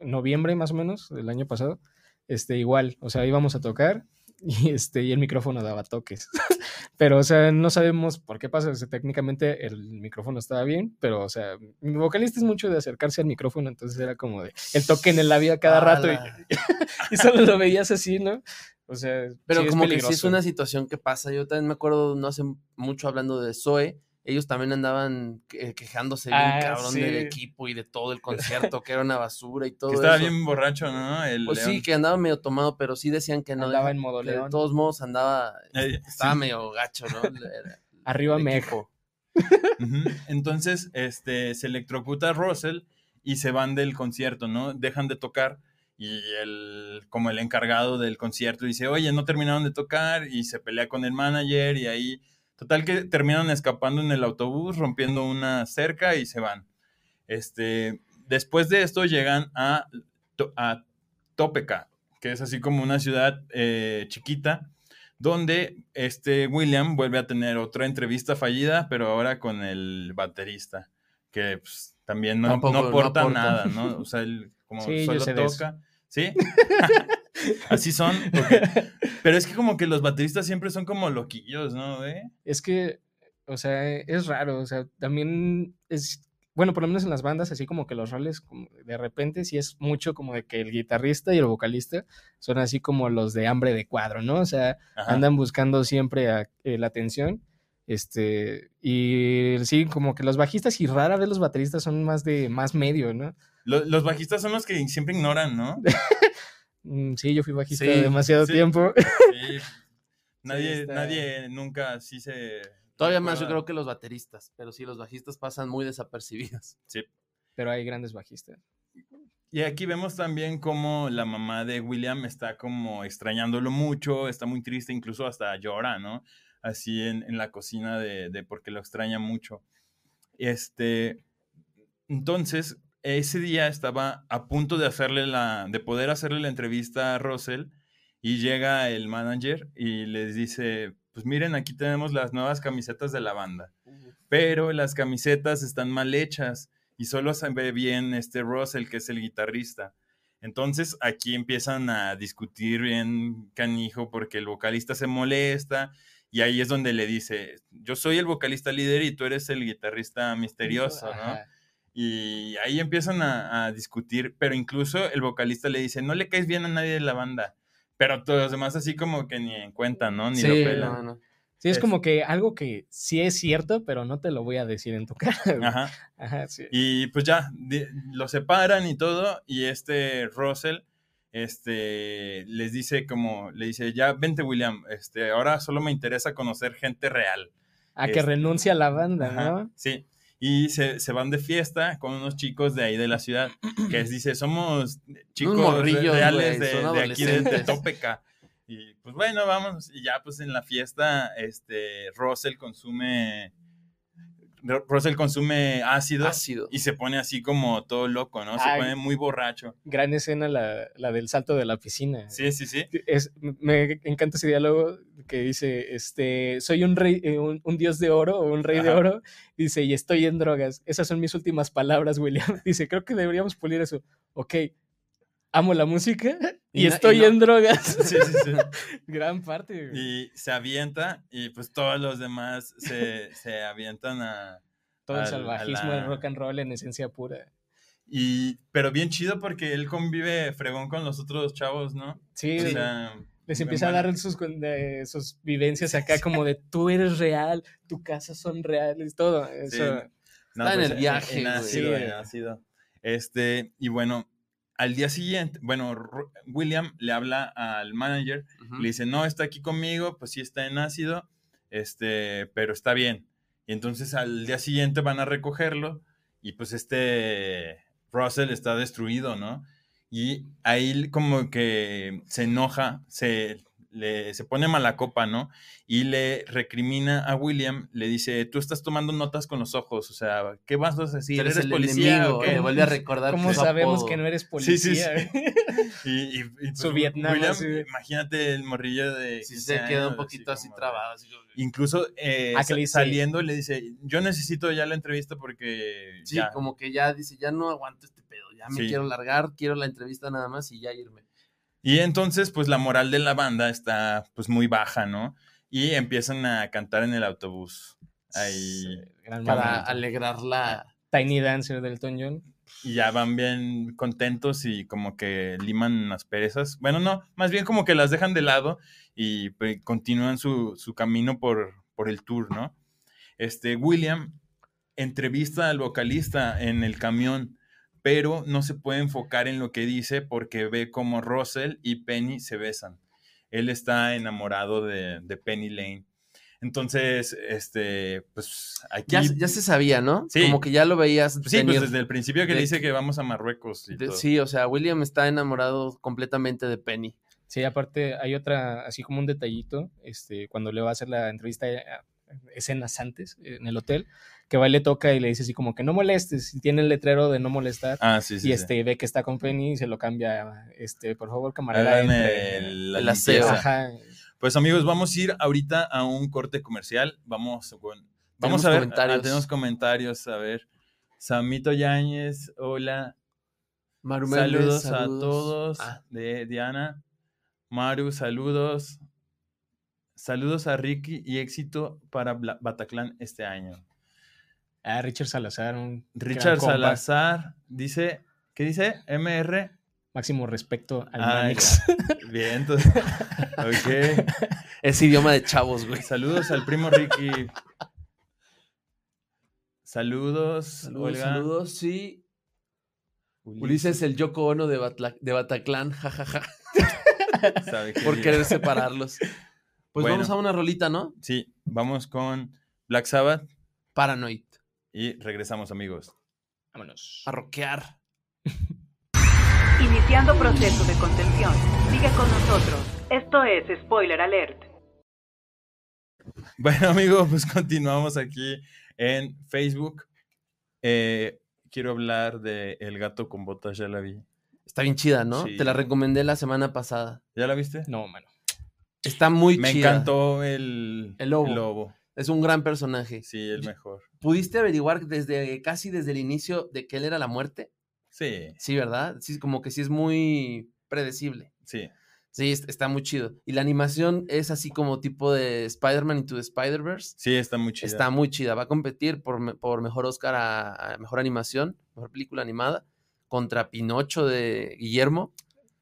noviembre más o menos del año pasado, este, igual, o sea, íbamos a tocar y este, y el micrófono daba toques. pero, o sea, no sabemos por qué pasa, o sea, técnicamente el micrófono estaba bien, pero, o sea, mi vocalista es mucho de acercarse al micrófono, entonces era como de el toque en el labio a cada rato y, y solo lo veías así, ¿no? O sea, Pero sí es como que sí es una situación que pasa. Yo también me acuerdo, no hace mucho hablando de Zoe, ellos también andaban que- quejándose bien Ah, cabrón sí. del equipo y de todo el concierto, que era una basura y todo Que estaba eso. bien borracho, ¿no? El Pues sí, León. que andaba medio tomado, pero sí decían que no. Andaba en modo que De león. todos modos andaba, Eh, estaba sí. medio gacho, ¿no? Arriba Mejo. Ujú. Entonces, este, se electrocuta a Russell y se van del concierto, ¿no? Dejan de tocar y el, como el encargado del concierto dice, oye, no terminaron de tocar y se pelea con el manager y ahí, total que terminan escapando en el autobús, rompiendo una cerca y se van. Este, después de esto llegan a, a Topeka, que es así como una ciudad eh, chiquita, donde este William vuelve a tener otra entrevista fallida, pero ahora con el baterista, que pues, también no, Tampoco, no no aporta aporta. nada, ¿no? O sea, él como Sí, solo toca. ¿Sí? Así son. porque- Pero es que como que los bateristas siempre son como loquillos, ¿no? Es que, o sea, es raro, o sea, también es, bueno, por lo menos en las bandas, así como que los roles, como de repente, sí es mucho como de que el guitarrista y el vocalista son así como los de hambre de cuadro, ¿no? O sea, Ajá. andan buscando siempre a- eh, la atención, este, y sí, como que los bajistas y rara vez los bateristas son más de, más medio, ¿no? Lo- los bajistas son los que siempre ignoran, ¿no? Mm, Sí, yo fui bajista Sí, demasiado sí. tiempo. Sí. Nadie, está- nadie nunca así se... Todavía más yo creo que los bateristas, pero sí, los bajistas pasan muy desapercibidos. pero hay grandes bajistas. Y aquí vemos también cómo la mamá de William está como extrañándolo mucho, está muy triste, incluso hasta llora, ¿no? Así en, en la cocina de, de porque lo extraña mucho. Este, entonces, ese día estaba a punto de hacerle la, de poder hacerle la entrevista a Russell y llega el manager y les dice, pues miren, aquí tenemos las nuevas camisetas de la banda, pero las camisetas están mal hechas y solo se ve bien este Russell, que es el guitarrista. Entonces aquí empiezan a discutir bien canijo porque el vocalista se molesta y ahí es donde le dice, yo soy el vocalista líder y tú eres el guitarrista misterioso, ¿no? Ajá. Y ahí empiezan a, a discutir, pero incluso el vocalista le dice, no le caes bien a nadie de la banda, pero todos los demás así como que ni en cuenta, ¿no? Ni lo Sí, pelan. no, no. Sí, es Es- como que algo que sí es cierto, pero no te lo voy a decir en tu cara. Ajá. Ajá, sí. Y pues ya, lo separan y todo, y este Russell, este, les dice como, le dice, ya vente William, este, ahora solo me interesa conocer gente real. A que este, renuncia a la banda, Ajá, ¿no? Sí. Y se, se van de fiesta con unos chicos de ahí de la ciudad, que es, dice, somos chicos reales de, aquí de, de. Y pues bueno, vamos. Y ya pues en la fiesta, este, Russell consume, Russell consume ácido, Ácido. y se pone así como todo loco, ¿no? Se Ay. pone muy borracho. Gran escena la, la del salto de la piscina. Sí, sí, sí. Es, me encanta ese diálogo que dice, este, soy un rey, eh, un, un dios de oro o un rey de oro, dice, y estoy en drogas. Esas son mis últimas palabras, William. Dice, creo que deberíamos pulir eso. Ok, amo la música y, Y no- y estoy no- en drogas. Sí, sí, sí. Gran parte. güey. Y se avienta y pues todos los demás se, se avientan a... Todo el salvajismo la- del rock and roll en esencia pura. Y, pero bien chido porque él convive fregón con los otros chavos, ¿no? Sí, O sea, les empieza a dar sus, de- sus vivencias acá como de tú eres real, tu casa son reales, todo. Sí. Eso. No, Está en pues, el viaje, En güey. ácido, Sí. en ácido. Este, y bueno, al día siguiente, bueno, William le habla al manager, le dice, no, está aquí conmigo, pues sí está en ácido, este, pero está bien. Y entonces al día siguiente van a recogerlo y pues este Russell está destruido, ¿no? Y ahí como que se enoja, se, le, se pone mala copa, ¿no? Y le recrimina a William, le dice, tú estás tomando notas con los ojos, o sea, ¿qué vas a decir? Eres ¿Eres el policía enemigo, o qué?" le vuelve a recordar ¿Cómo sabemos apodo. que no eres Sí, sí, policía? sí. Y, y- y, pues, Su Vietnam, William, imagínate el morrillo de... Sí 15 se queda un poquito así como trabado. así como- Incluso eh, Ah, le saliendo le dice, yo necesito ya la entrevista porque Sí, ya". como que ya dice, ya no aguanto este pedo, ya me Sí. quiero largar, quiero la entrevista nada más y ya irme. Y entonces, pues la moral de la banda está pues muy baja, ¿no? Y empiezan a cantar en el autobús. Ahí. Gran Para momento. alegrar la... Tiny Dancer del Elton John. Y ya van bien contentos y como que liman las perezas. Bueno, no, más bien como que las dejan de lado y pues, continúan su, su camino por, por el tour, ¿no? Este, William entrevista al vocalista en el camión, pero no se puede enfocar en lo que dice porque ve como Russell y Penny se besan. Él está enamorado de, de Penny Lane. Entonces, este, pues aquí... Ya, ya se sabía, ¿no? Sí. Como que ya lo veías Sí, pues desde el principio que de- dice que vamos a Marruecos. Y De- todo. sí, o sea, William está enamorado completamente de Penny. Sí, aparte hay otra, así como un detallito, este, cuando le va a hacer la entrevista eh, escenas antes en el hotel, que va y le toca y le dice así como que no molestes, y tiene el letrero de no molestar, Ah, sí, sí. y sí. este ve que está con Penny y se lo cambia, este, por favor, camarada, entre. el, la. Ajá. Pues amigos, vamos a ir ahorita a un corte comercial. Vamos, con- vamos a ver. comentarios. ah, tenemos comentarios. A ver. Samito Yáñez, hola. Maru Méndez, Saludos, a todos. Ah, De Diana. Maru, saludos. Saludos a Ricky y éxito para Bla- Bataclan este año. Ah, Richard Salazar, un gran Richard. Salazar dice, ¿qué dice? MR. Máximo respeto al Ah, Manix. ya. Bien, entonces. Ok. es idioma de chavos, güey. Saludos al primo Ricky. Saludos, Saludos, Olga. saludos, sí. Ulises, el Yoko Ono de, Batla- de Bataclan, jajaja, sabe qué por querer separarlos. Pues Bueno. vamos a una rolita, ¿no? Sí, vamos con Black Sabbath Paranoid. Y regresamos, amigos. Vámonos. A rockear. Iniciando proceso de contención. Sigue con nosotros. Esto es Spoiler Alert. Bueno, amigos, pues continuamos aquí en Facebook. Eh, quiero hablar de El gato con botas, ya la vi. Está bien chida, ¿no? Sí. Te la recomendé la semana pasada. ¿Ya la viste? No, mano. Está muy Me chida. encantó el, El lobo. Es un gran personaje. Sí, el mejor. ¿Pudiste averiguar desde casi desde el inicio de que él era la muerte? Sí, Sí, ¿verdad? Sí, como que sí es muy predecible. sí. Sí, es- está muy chido. Y la animación es así como tipo de Spider-Man Into the Spider-Verse. Sí, está muy chida. Está muy chida. Va a competir por mejor Oscar a, a mejor animación, mejor película animada, contra Pinocho de Guillermo.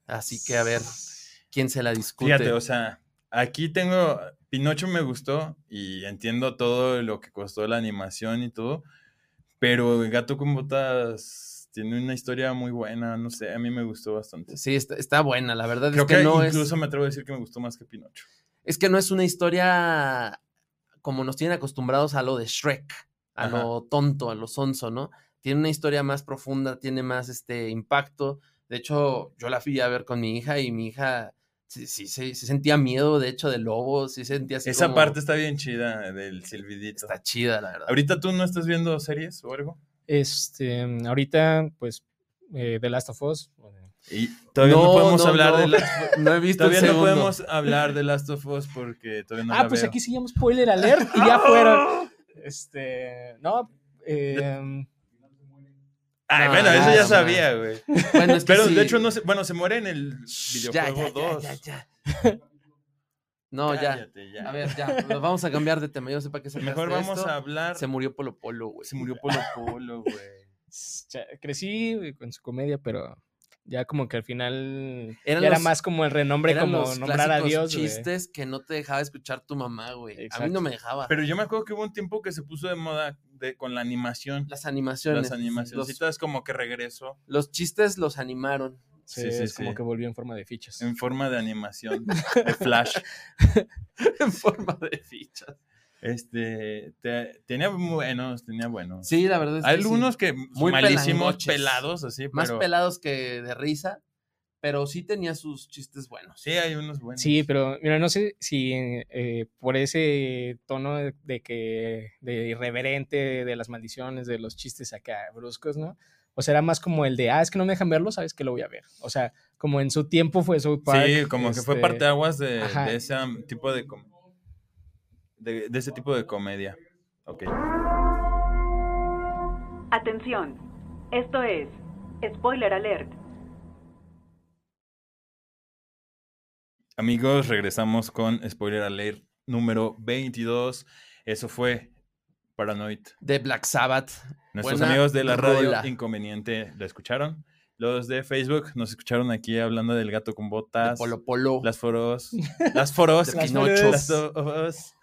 Así que a ver quién se la discute. Fíjate, o sea, aquí tengo. Pinocho me gustó y entiendo todo lo que costó la animación y todo. Pero el Gato con Botas tiene una historia muy buena. No sé, a mí me gustó bastante. Sí, está, está buena. La verdad Creo es que, que, no incluso es. me atrevo a decir que me gustó más que Pinocho. Es que no es una historia como nos tienen acostumbrados a lo de Shrek, a Ajá. lo tonto, a lo sonso, ¿no? Tiene una historia más profunda, tiene más este impacto. De hecho, yo la fui a ver con mi hija y mi hija sí, sí, sí, sí sentía miedo, de hecho, del lobo, sí sentía así Esa como- parte está bien chida del silbidito. está chida, la verdad. ¿Ahorita tú no estás viendo series o algo? Este, ahorita, pues, eh, The Last of Us. Y todavía no, podemos no, hablar no. de Last No he visto Todavía no podemos hablar de Last of Us porque todavía no ah, la pues veo. aquí se llama spoiler alert y ya fueron. Este, no, eh, Ay, No, bueno, eso ya no. sabía, güey. Bueno, es que Pero sí. de hecho no se, bueno, se muere en el videojuego ya, ya, 2. ya, ya. No, ya. Cállate, ya. A ver, ya. nos Vamos a cambiar de tema. Yo no sé para qué sacaste Mejor vamos esto. a hablar. Se murió Polo Polo, güey. Se murió Polo Polo, güey. crecí con su comedia, pero ya como que al final Eran ya era los- más como el renombre, como los nombrar a Dios. güey. chistes que no te dejaba escuchar tu mamá, güey. A mí no me dejaba. Pero yo me acuerdo que hubo un tiempo que se puso de moda de, con la animación. Las animaciones. Las animacioncitas como que regresó Los, chistes los animaron. Sí, Sí, sí, es como sí. que volvió en forma de fichas. en forma de animación de Flash. en forma de fichas. Este, te- tenía buenos, tenía buenos. Sí, la verdad es que Hay sí. algunos que Muy malísimos, pelados, así, Más pero pelados que de risa, pero sí tenía sus chistes buenos. sí hay unos buenos. Sí, pero mira, no sé si eh, por ese tono de, de que de irreverente, de las maldiciones, de los chistes acá bruscos, ¿no? O sea, era más como el de, ah, es que no me dejan verlo, sabes que lo voy a ver. O sea, como en su tiempo fue South Park. Sí, como que fue este, parteaguas de, ajá. de ese um, tipo de, com- de, de ese tipo de comedia. Ok. Atención, esto es Spoiler Alert. Amigos, regresamos con Spoiler Alert número 22. Eso fue Paranoid. De Black Sabbath. Nuestros Buena amigos de la radio rola. Inconveniente lo escucharon. Los de Facebook nos escucharon aquí hablando del gato con de botas. Polo Polo. Las foros. Las foros. De las foros, las.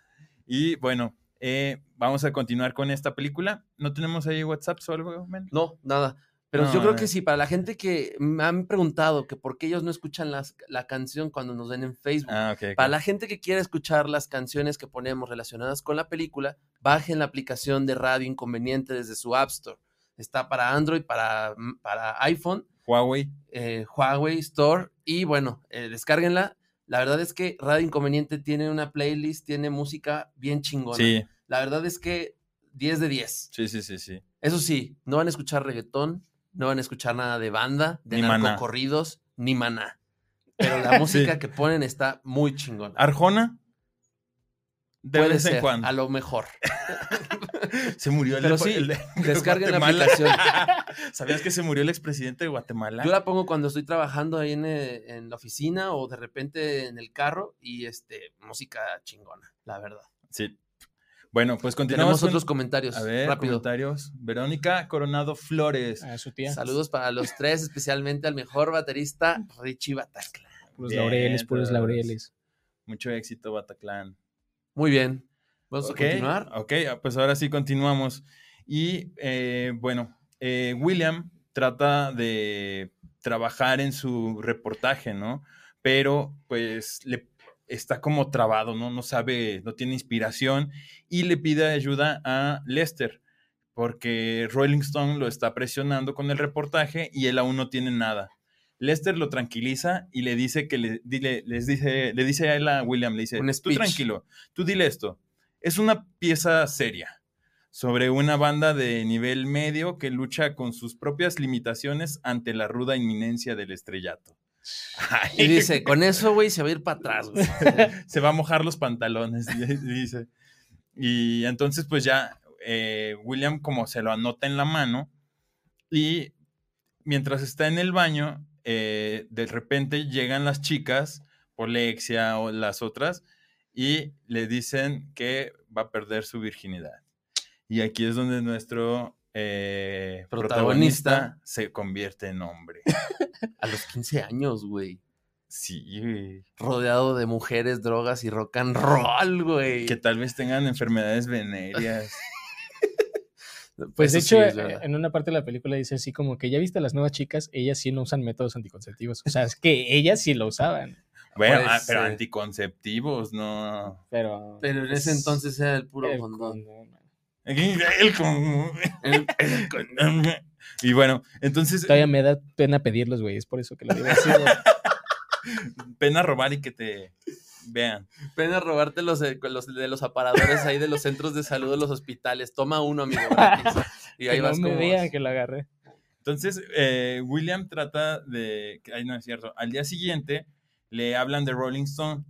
Y bueno, eh, vamos a continuar con esta película. ¿No tenemos ahí WhatsApp o algo, men? No, nada. Pero No, yo creo que sí, para la gente que me han preguntado que por qué ellos no escuchan las, la canción cuando nos ven en Facebook. Ah. Para la gente que quiere escuchar las canciones que ponemos relacionadas con la película, bajen la aplicación de Radio Inconveniente desde su App Store. Está para Android, para, para iPhone, Huawei. eh, Huawei Store y bueno, eh, descárguenla. La verdad es que Radio Inconveniente tiene una playlist, tiene música bien chingona. Sí, La verdad es que 10 de 10. sí, sí, sí, sí. Eso sí, no van a escuchar reggaetón, no van a escuchar nada de banda, de Ni Maná. narcocorridos, ni maná. Pero la música Sí. que ponen está muy chingona. Arjona. De Puede vez en ser, cuando. a lo mejor. Se murió el Pero sí, el descarguen la Guatemala. aplicación. ¿Sabías que se murió el expresidente de Guatemala? Yo la pongo cuando estoy trabajando ahí en, eh, en la oficina o de repente en el carro y este, música chingona, la verdad. Sí. Bueno, pues continuamos. Tenemos con- otros comentarios. A ver, rápido. comentarios. Verónica Coronado Flores. A su tía. Saludos para los tres, especialmente al mejor baterista, Richie Bataclan. Puros Bien, laureles, puros laureles. Mucho éxito, Bataclan. Muy bien. Vamos a continuar. Ok, pues ahora sí continuamos. Y eh, bueno, eh, William trata de trabajar en su reportaje, ¿no? Pero pues le está como trabado, ¿no? No sabe, no tiene inspiración y le pide ayuda a Lester porque Rolling Stone lo está presionando con el reportaje y él aún no tiene nada. Lester lo tranquiliza y le dice que le, dile- les dice, le dice a él a William, le dice, tú tranquilo, tú dile esto, es una pieza seria. sobre una banda de nivel medio que lucha con sus propias limitaciones ante la ruda inminencia del estrellato. Y dice, con eso, güey, se va a ir para atrás, güey. se va a mojar los pantalones, dice. Y entonces, pues ya, eh, William como se lo anota en la mano y mientras está en el baño, eh, de repente llegan las chicas, Polexia o las otras, y le dicen que va a perder su virginidad. Y aquí es donde nuestro eh, Protagonista. protagonista se convierte en hombre. A los 15 años, güey. Sí, güey. Rodeado de mujeres, drogas y rock and roll, güey. Que tal vez tengan enfermedades venéreas. Pues de Eso sí hecho, eh, en una parte de la película dice así como que ya viste a las nuevas chicas, ellas sí no usan métodos anticonceptivos. O sea, es que ellas sí lo usaban, Bueno, Puede ah, pero ser. anticonceptivos, no. pero... Pero en ese pues, entonces era el puro el condón. condón. El con- el- Y bueno, entonces Todavía me da pena pedirlos, güey, es por eso que lo digo así. pena robar y que te vean. Pena robarte los de los, de los aparadores ahí de los centros de salud de los hospitales. Toma uno, amigo. gratis. Y ahí que no vas me como... vean que lo agarré. Entonces, eh, William trata de. Ay, no es cierto. Al día siguiente le hablan de Rolling Stone.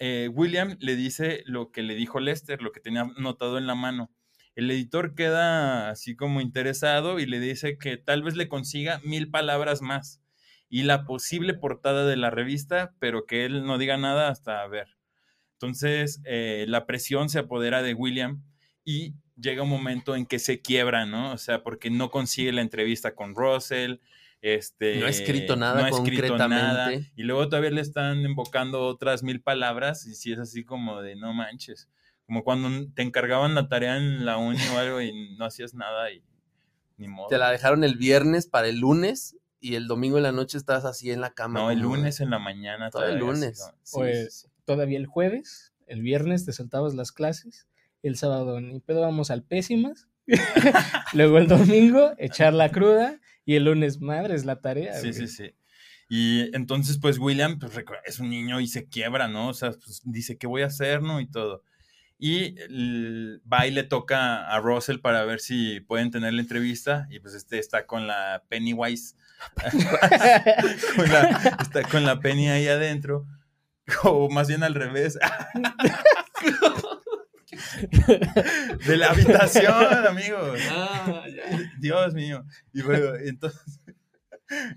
Eh, William le dice lo que le dijo Lester, lo que tenía anotado en la mano. El editor queda así como interesado y le dice que tal vez le consiga mil palabras más y la posible portada de la revista, pero que él no diga nada hasta ver. Entonces, eh, la presión se apodera de William y llega un momento en que se quiebra, ¿no? O sea, porque no consigue la entrevista con Russell. Este, No ha escrito nada concretamente. y luego todavía le están invocando otras mil palabras y si es así como de no manches. Como cuando te encargaban la tarea en la uni o algo y no hacías nada y ni modo. Te la dejaron el viernes para el lunes y el domingo en la noche estás así en la cama. No, el lunes en la mañana. Todo el todavía, lunes. así, ¿no? Sí, Oye, sí, sí. Todavía el jueves, el viernes te saltabas las clases, el sábado ni pedo vamos al pésimas, luego el domingo echar la cruda y el lunes madre es la tarea. Sí, güey. sí, sí. Y entonces, pues William pues, es un niño y se quiebra, ¿no? O sea, pues, dice, ¿qué voy a hacer, no? Y todo. Y va y le toca a Russell para ver si pueden tener la entrevista. Y pues este está con la Pennywise. con la- está con la Penny ahí adentro. O más bien al revés. De la habitación, amigos. Ah. Dios mío. Y bueno, entonces,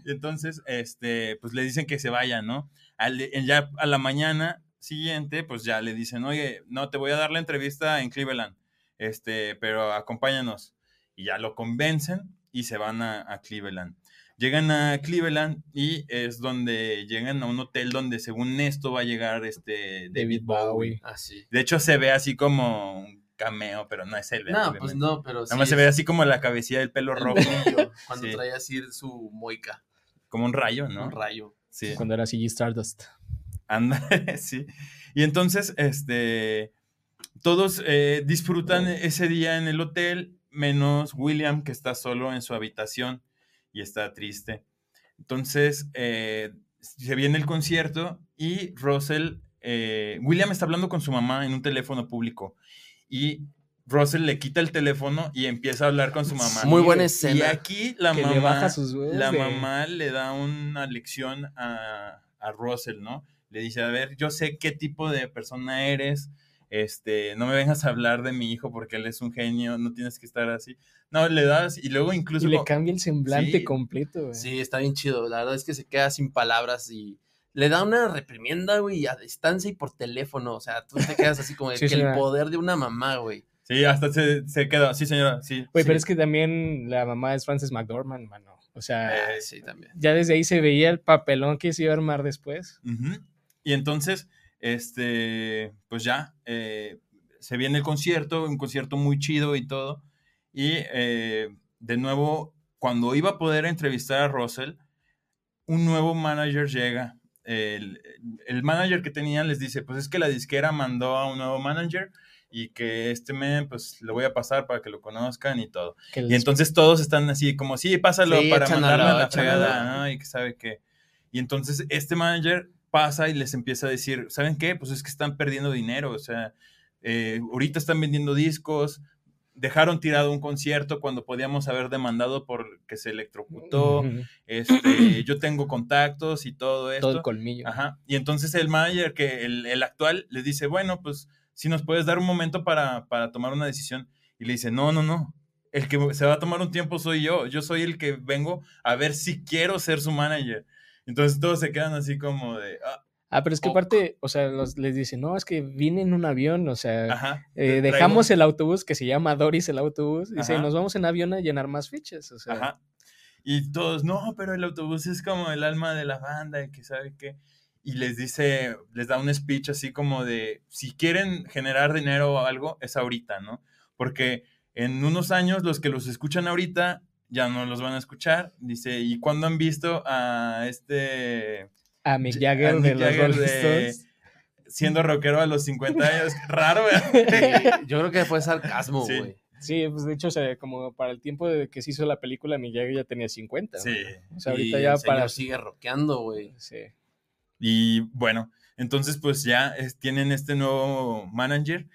entonces, este, pues le dicen que se vayan, ¿no? Al- ya a la mañana siguiente, pues ya le dicen, oye, no, te voy a dar la entrevista en Cleveland, este, pero acompáñanos. Y ya lo convencen y se van a, a Cleveland. Llegan a Cleveland y es donde llegan a un hotel donde según esto va a llegar este David, David Bowie. Ah, sí. De hecho se ve así como un cameo, pero no es él. No, obviamente. pues no, pero sí. Nada más se ve así como la cabecilla del pelo el rojo, Cuando Sí. traía así su moica, como un rayo, ¿no? un rayo. Sí. Cuando era CG Stardust. Anda, sí. Y entonces, este, todos eh, disfrutan ese día en el hotel, menos William, que está solo en su habitación y está triste. Entonces, eh, se viene el concierto y Russell, eh, William está hablando con su mamá en un teléfono público y Russell le quita el teléfono y empieza a hablar con su mamá. Muy buena Y escena. aquí la le mamá, sus huevos la mamá le da una lección a, a Russell, ¿no? Le dice, a ver, yo sé qué tipo de persona eres, este, no me vengas a hablar de mi hijo porque él es un genio, no tienes que estar así. No, le das y luego incluso... Y le cambia el semblante Sí. completo, güey. Sí, está bien chido. La verdad es que se queda sin palabras y le da una reprimienda, güey, a distancia y por teléfono. O sea, tú te quedas así como de Sí, que el poder de una mamá, güey. Sí, hasta se, se queda, sí señora, sí. Güey, sí. pero es que también la mamá es Frances McDormand, mano. O sea, Ah, sí, también. ya desde ahí se veía el papelón que se iba a armar después. Ujú. Y entonces, este, pues ya, eh, se viene el concierto, un concierto muy chido y todo. Y eh, de nuevo, cuando iba a poder entrevistar a Russell, un nuevo manager llega. El, el manager que tenían les dice, pues es que la disquera mandó a un nuevo manager y que este men, pues lo voy a pasar para que lo conozcan y todo. Que Y entonces todos están así, como, sí, pásalo Sí, para mandarme a la fregada, ¿no? Y que sabe qué. Y entonces este manager pasa y les empieza a decir, ¿saben qué? Pues es que están perdiendo dinero, o sea, eh, ahorita están vendiendo discos, dejaron tirado un concierto cuando podíamos haber demandado porque se electrocutó, este, yo tengo contactos y todo esto. Todo el colmillo. Ajá. Y entonces el manager, que el, el actual, le dice, bueno, pues si nos puedes dar un momento para, para tomar una decisión. Y le dice, no, no, no. El que se va a tomar un tiempo soy yo. Yo soy el que vengo a ver si quiero ser su manager. Entonces todos se quedan así como de, ah, Ah, pero es que Ok. aparte, o sea, los- les dicen, no, es que vine en un avión, o sea, ajá. eh, dejamos el autobús que se llama Doris el autobús, dice, Ajá. nos vamos en avión a llenar más fichas, o sea, Ajá. Y todos, no, pero el autobús es como el alma de la banda, y que sabe qué. Y les dice, les da un speech así como de, si quieren generar dinero o algo, es ahorita, ¿no? Porque en unos años los que los escuchan ahorita ya no los van a escuchar. Dice, ¿y cuándo han visto a este... a Mick a Jagger de Mick los Jagger Rolling de- Stones. Siendo rockero a los 50 años? Raro, ¿verdad? Yo creo que fue sarcasmo, Sí. güey. Sí, pues de hecho, o sea, como para el tiempo de que se hizo la película, Mick Jagger ya tenía 50. Sí. O sea, Y ahorita el ya señor para... sigue rockeando, güey. Sí. Y bueno, entonces pues ya es- tienen este nuevo manager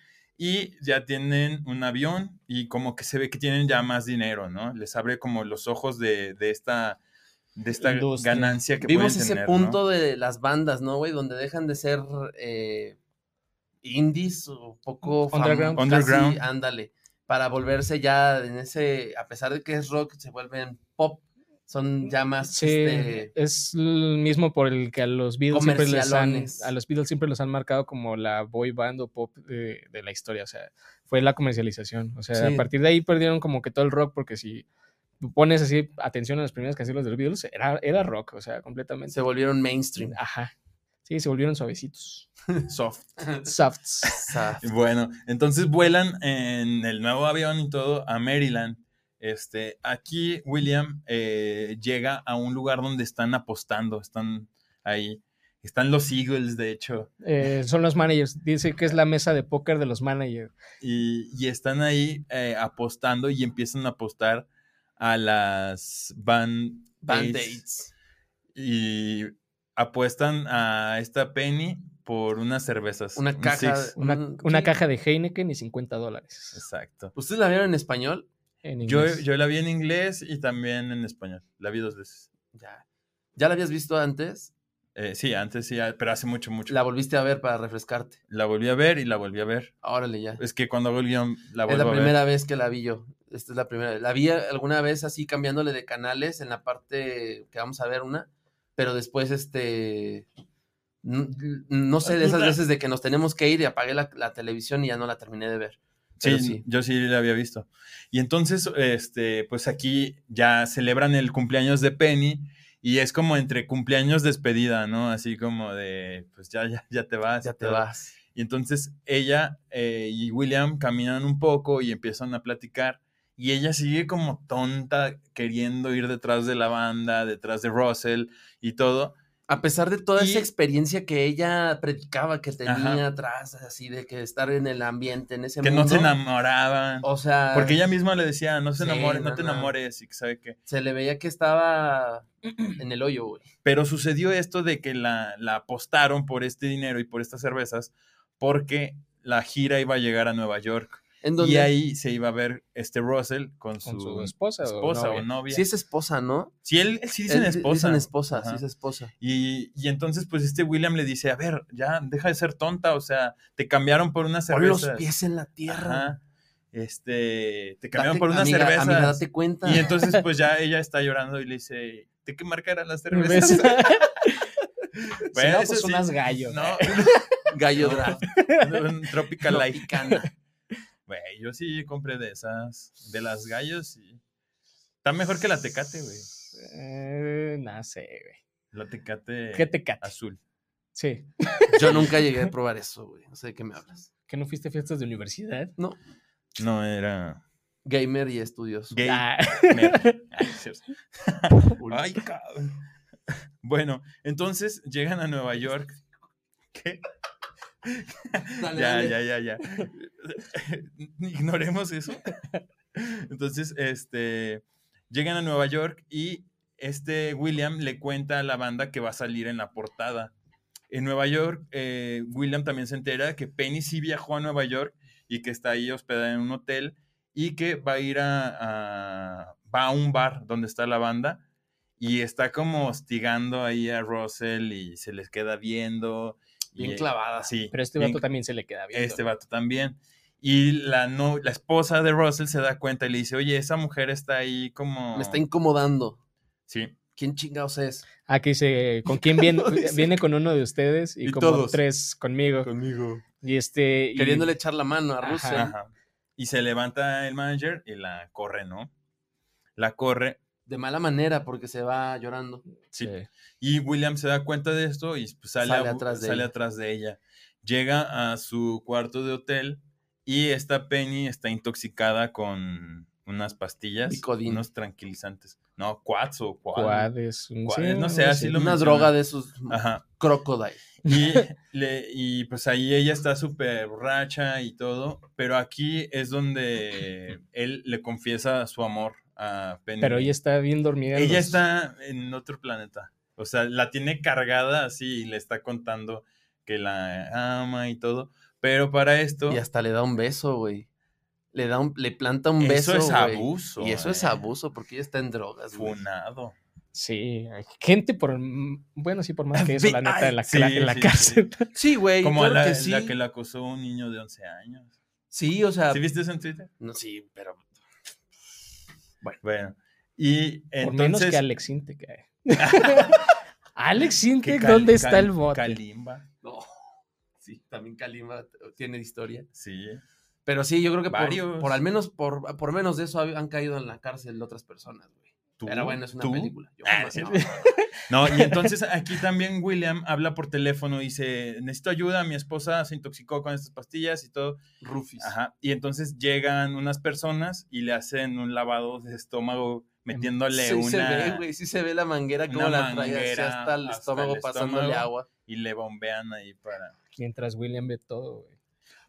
y ya tienen un avión y como que se ve que tienen ya más dinero, ¿no? Les abre como los ojos de, de esta, de esta Industria. ganancia que Vimos pueden ese tener, ¿no? punto de las bandas, ¿no, güey? Donde dejan de ser eh, indies o poco fam- Underground. casi, Underground. ándale, para volverse ya en ese, a pesar de que es rock, se vuelven pop, son ya más, Sí, este, es el mismo por el que a los Beatles siempre les han, a los Beatles siempre los han marcado como la boy band o pop de, de la historia, o sea, fue la comercialización, o sea, Sí. a partir de ahí perdieron como que todo el rock porque si pones así atención a las primeras canciones de los Beatles era, era rock, o sea, completamente. se volvieron mainstream. Ajá. Sí, se volvieron suavecitos. Soft. Softs. Y Bueno, entonces vuelan en el nuevo avión y todo a Maryland. Este, aquí William eh, llega a un lugar donde están apostando, están ahí. Están los Eagles, de hecho. Eh, son los managers. Dice que es la mesa de póker de los managers. y, y están ahí eh, apostando y empiezan a apostar a las band Band-Aids. y apuestan a esta Penny por unas cervezas. Una un caja. Una, caja de Heineken y 50 dólares. Exacto. ¿Ustedes la vieron en español? En Yo, inglés. yo la vi en inglés y también en español. La vi dos veces. Ya. ¿Ya la habías visto antes? Eh, sí, antes sí, pero hace mucho, mucho. La volviste a ver para refrescarte. La volví a ver y la volví a ver. Órale, ya. Es que cuando hago el guion la Es vuelvo la a ver. primera vez que la vi yo. Esta es la primera vez. La vi alguna vez así cambiándole de canales en la parte que vamos a ver una, pero después este no sé de esas veces de que nos tenemos que ir y apagué la, la televisión y ya no la terminé de ver. Sí, sí. yo sí la había visto. Y entonces, este, pues aquí ya celebran el cumpleaños de Penny y es como entre cumpleaños despedida, ¿no? Así como de, pues ya, ya, ya te vas. Ya te todo. vas. Y entonces ella eh, y William caminan un poco y empiezan a platicar. Y ella sigue como tonta queriendo ir detrás de la banda, detrás de Russell y todo. A pesar de toda Y- esa experiencia que ella predicaba que tenía Ajá. atrás, así de que estar en el ambiente, en ese Que mundo. no se enamoraban. O sea, Porque ella misma le decía, no se Sí, enamores, no no, te enamores y que sabe qué. se le veía que estaba en el hoyo, güey. Pero sucedió esto de que la, la apostaron por este dinero y por estas cervezas porque la gira iba a llegar a Nueva York. En donde Y ahí se iba a ver este Russell con su, Con su esposa, esposa o o novia. novia. sí es esposa, ¿no? Sí, él, él sí dicen Él- esposa. Dicen esposa, Ajá. sí es esposa. Y, y entonces, pues, este William le dice, a ver, ya, deja de ser tonta, o sea, te cambiaron por unas Pon los pies en la tierra. Ajá. Este, te cambiaron Date- por unas amiga, cervezas. amiga, date cuenta. Y entonces, pues, ya ella está llorando y le dice, ¿de qué marca eran las cervezas? Bueno, Si no, pues sí. unas gallo. No, Gallo No. Draft. un Tropical Light. Güey, yo sí compré de esas, de las gallos y... Está mejor que la Tecate, güey. Eh, no sé, güey. La Tecate ¿Qué te cate? azul. Sí. Yo nunca llegué a probar eso, güey. No sé de qué me hablas. ¿Que no fuiste a fiestas de universidad? No. No, era Gamer y estudios. gay. Ah. mer. Ay, cierto. Ay, cabrón. Bueno, entonces llegan a Nueva York. ¿Qué? Dale, ya, dale. ya, ya, ya. Ignoremos eso. Entonces, este, llegan a Nueva York y este William le cuenta a la banda que va a salir en la portada. En Nueva York, eh, William también se entera que Penny sí viajó a Nueva York y que está ahí hospedada en un hotel y que va a ir a, a- va a un bar donde está la banda y está como hostigando ahí a Russell y se les queda viendo. Bien y- clavada. Sí. Pero este bien vato también se le queda bien. este vato también. Y la, no, la esposa de Russell se da cuenta y le dice, oye, esa mujer está ahí como... Me está incomodando. Sí. ¿Quién chingados es? Aquí dice, ¿con quién viene? Viene con uno de ustedes y, Y como todos. tres conmigo. Conmigo. Y este... y- Queriéndole echar la mano a Ajá. Russell. Ajá. Y se levanta el manager y la corre, ¿no? La corre. De mala manera porque se va llorando. Sí. Sí. Y William se da cuenta de esto y pues, sale, Sale a atrás de sale ella. atrás de ella. Llega a su cuarto de hotel y esta Penny está intoxicada con unas pastillas, Bicodín. unos tranquilizantes. No, quads o quad. Quad es un- Quad, sí, no sé, así lo Una menciona. droga de esos Ajá. crocodile. Y, le- y pues ahí ella está súper borracha y todo, pero aquí es donde él le confiesa su amor a Penny. Pero ella está bien dormida. en Ella los- está en otro planeta. O sea, la tiene cargada así y le está contando que la ama y todo. Pero para esto, Y hasta le da un beso, güey. Le da un, le planta un eso beso. es güey. abuso. Y eso es eh. abuso porque ella está en drogas, güey. Funado. Sí, hay gente por... Bueno, sí, por más que eso, la neta, en la, sí, en la sí, cárcel. Sí, güey. Como claro la, que sí. la que la acosó un niño de 11 años. Sí, o sea. ¿Sí viste eso en Twitter? No, sí, pero. Bueno. Y Por entonces... menos que Alex Intec. eh. Alex Cal- ¿dónde está el bote? Kalimba. No. Sí, también Kalima tiene historia. Sí. Pero sí, yo creo que por, por al menos, por, por menos de eso han caído en la cárcel otras personas, güey. ¿Tú? Pero bueno, es una ¿Tú? película. Yo Ah, sí. no. No, y entonces aquí también William habla por teléfono y dice, necesito ayuda, mi esposa se intoxicó con estas pastillas y todo. Rufis. Ajá. Y entonces llegan unas personas y le hacen un lavado de estómago metiéndole Sí se una... ve, güey, sí se ve la manguera como la trae hasta el hasta estómago el pasándole estómago. agua. y le bombean ahí para... Mientras William ve todo, güey.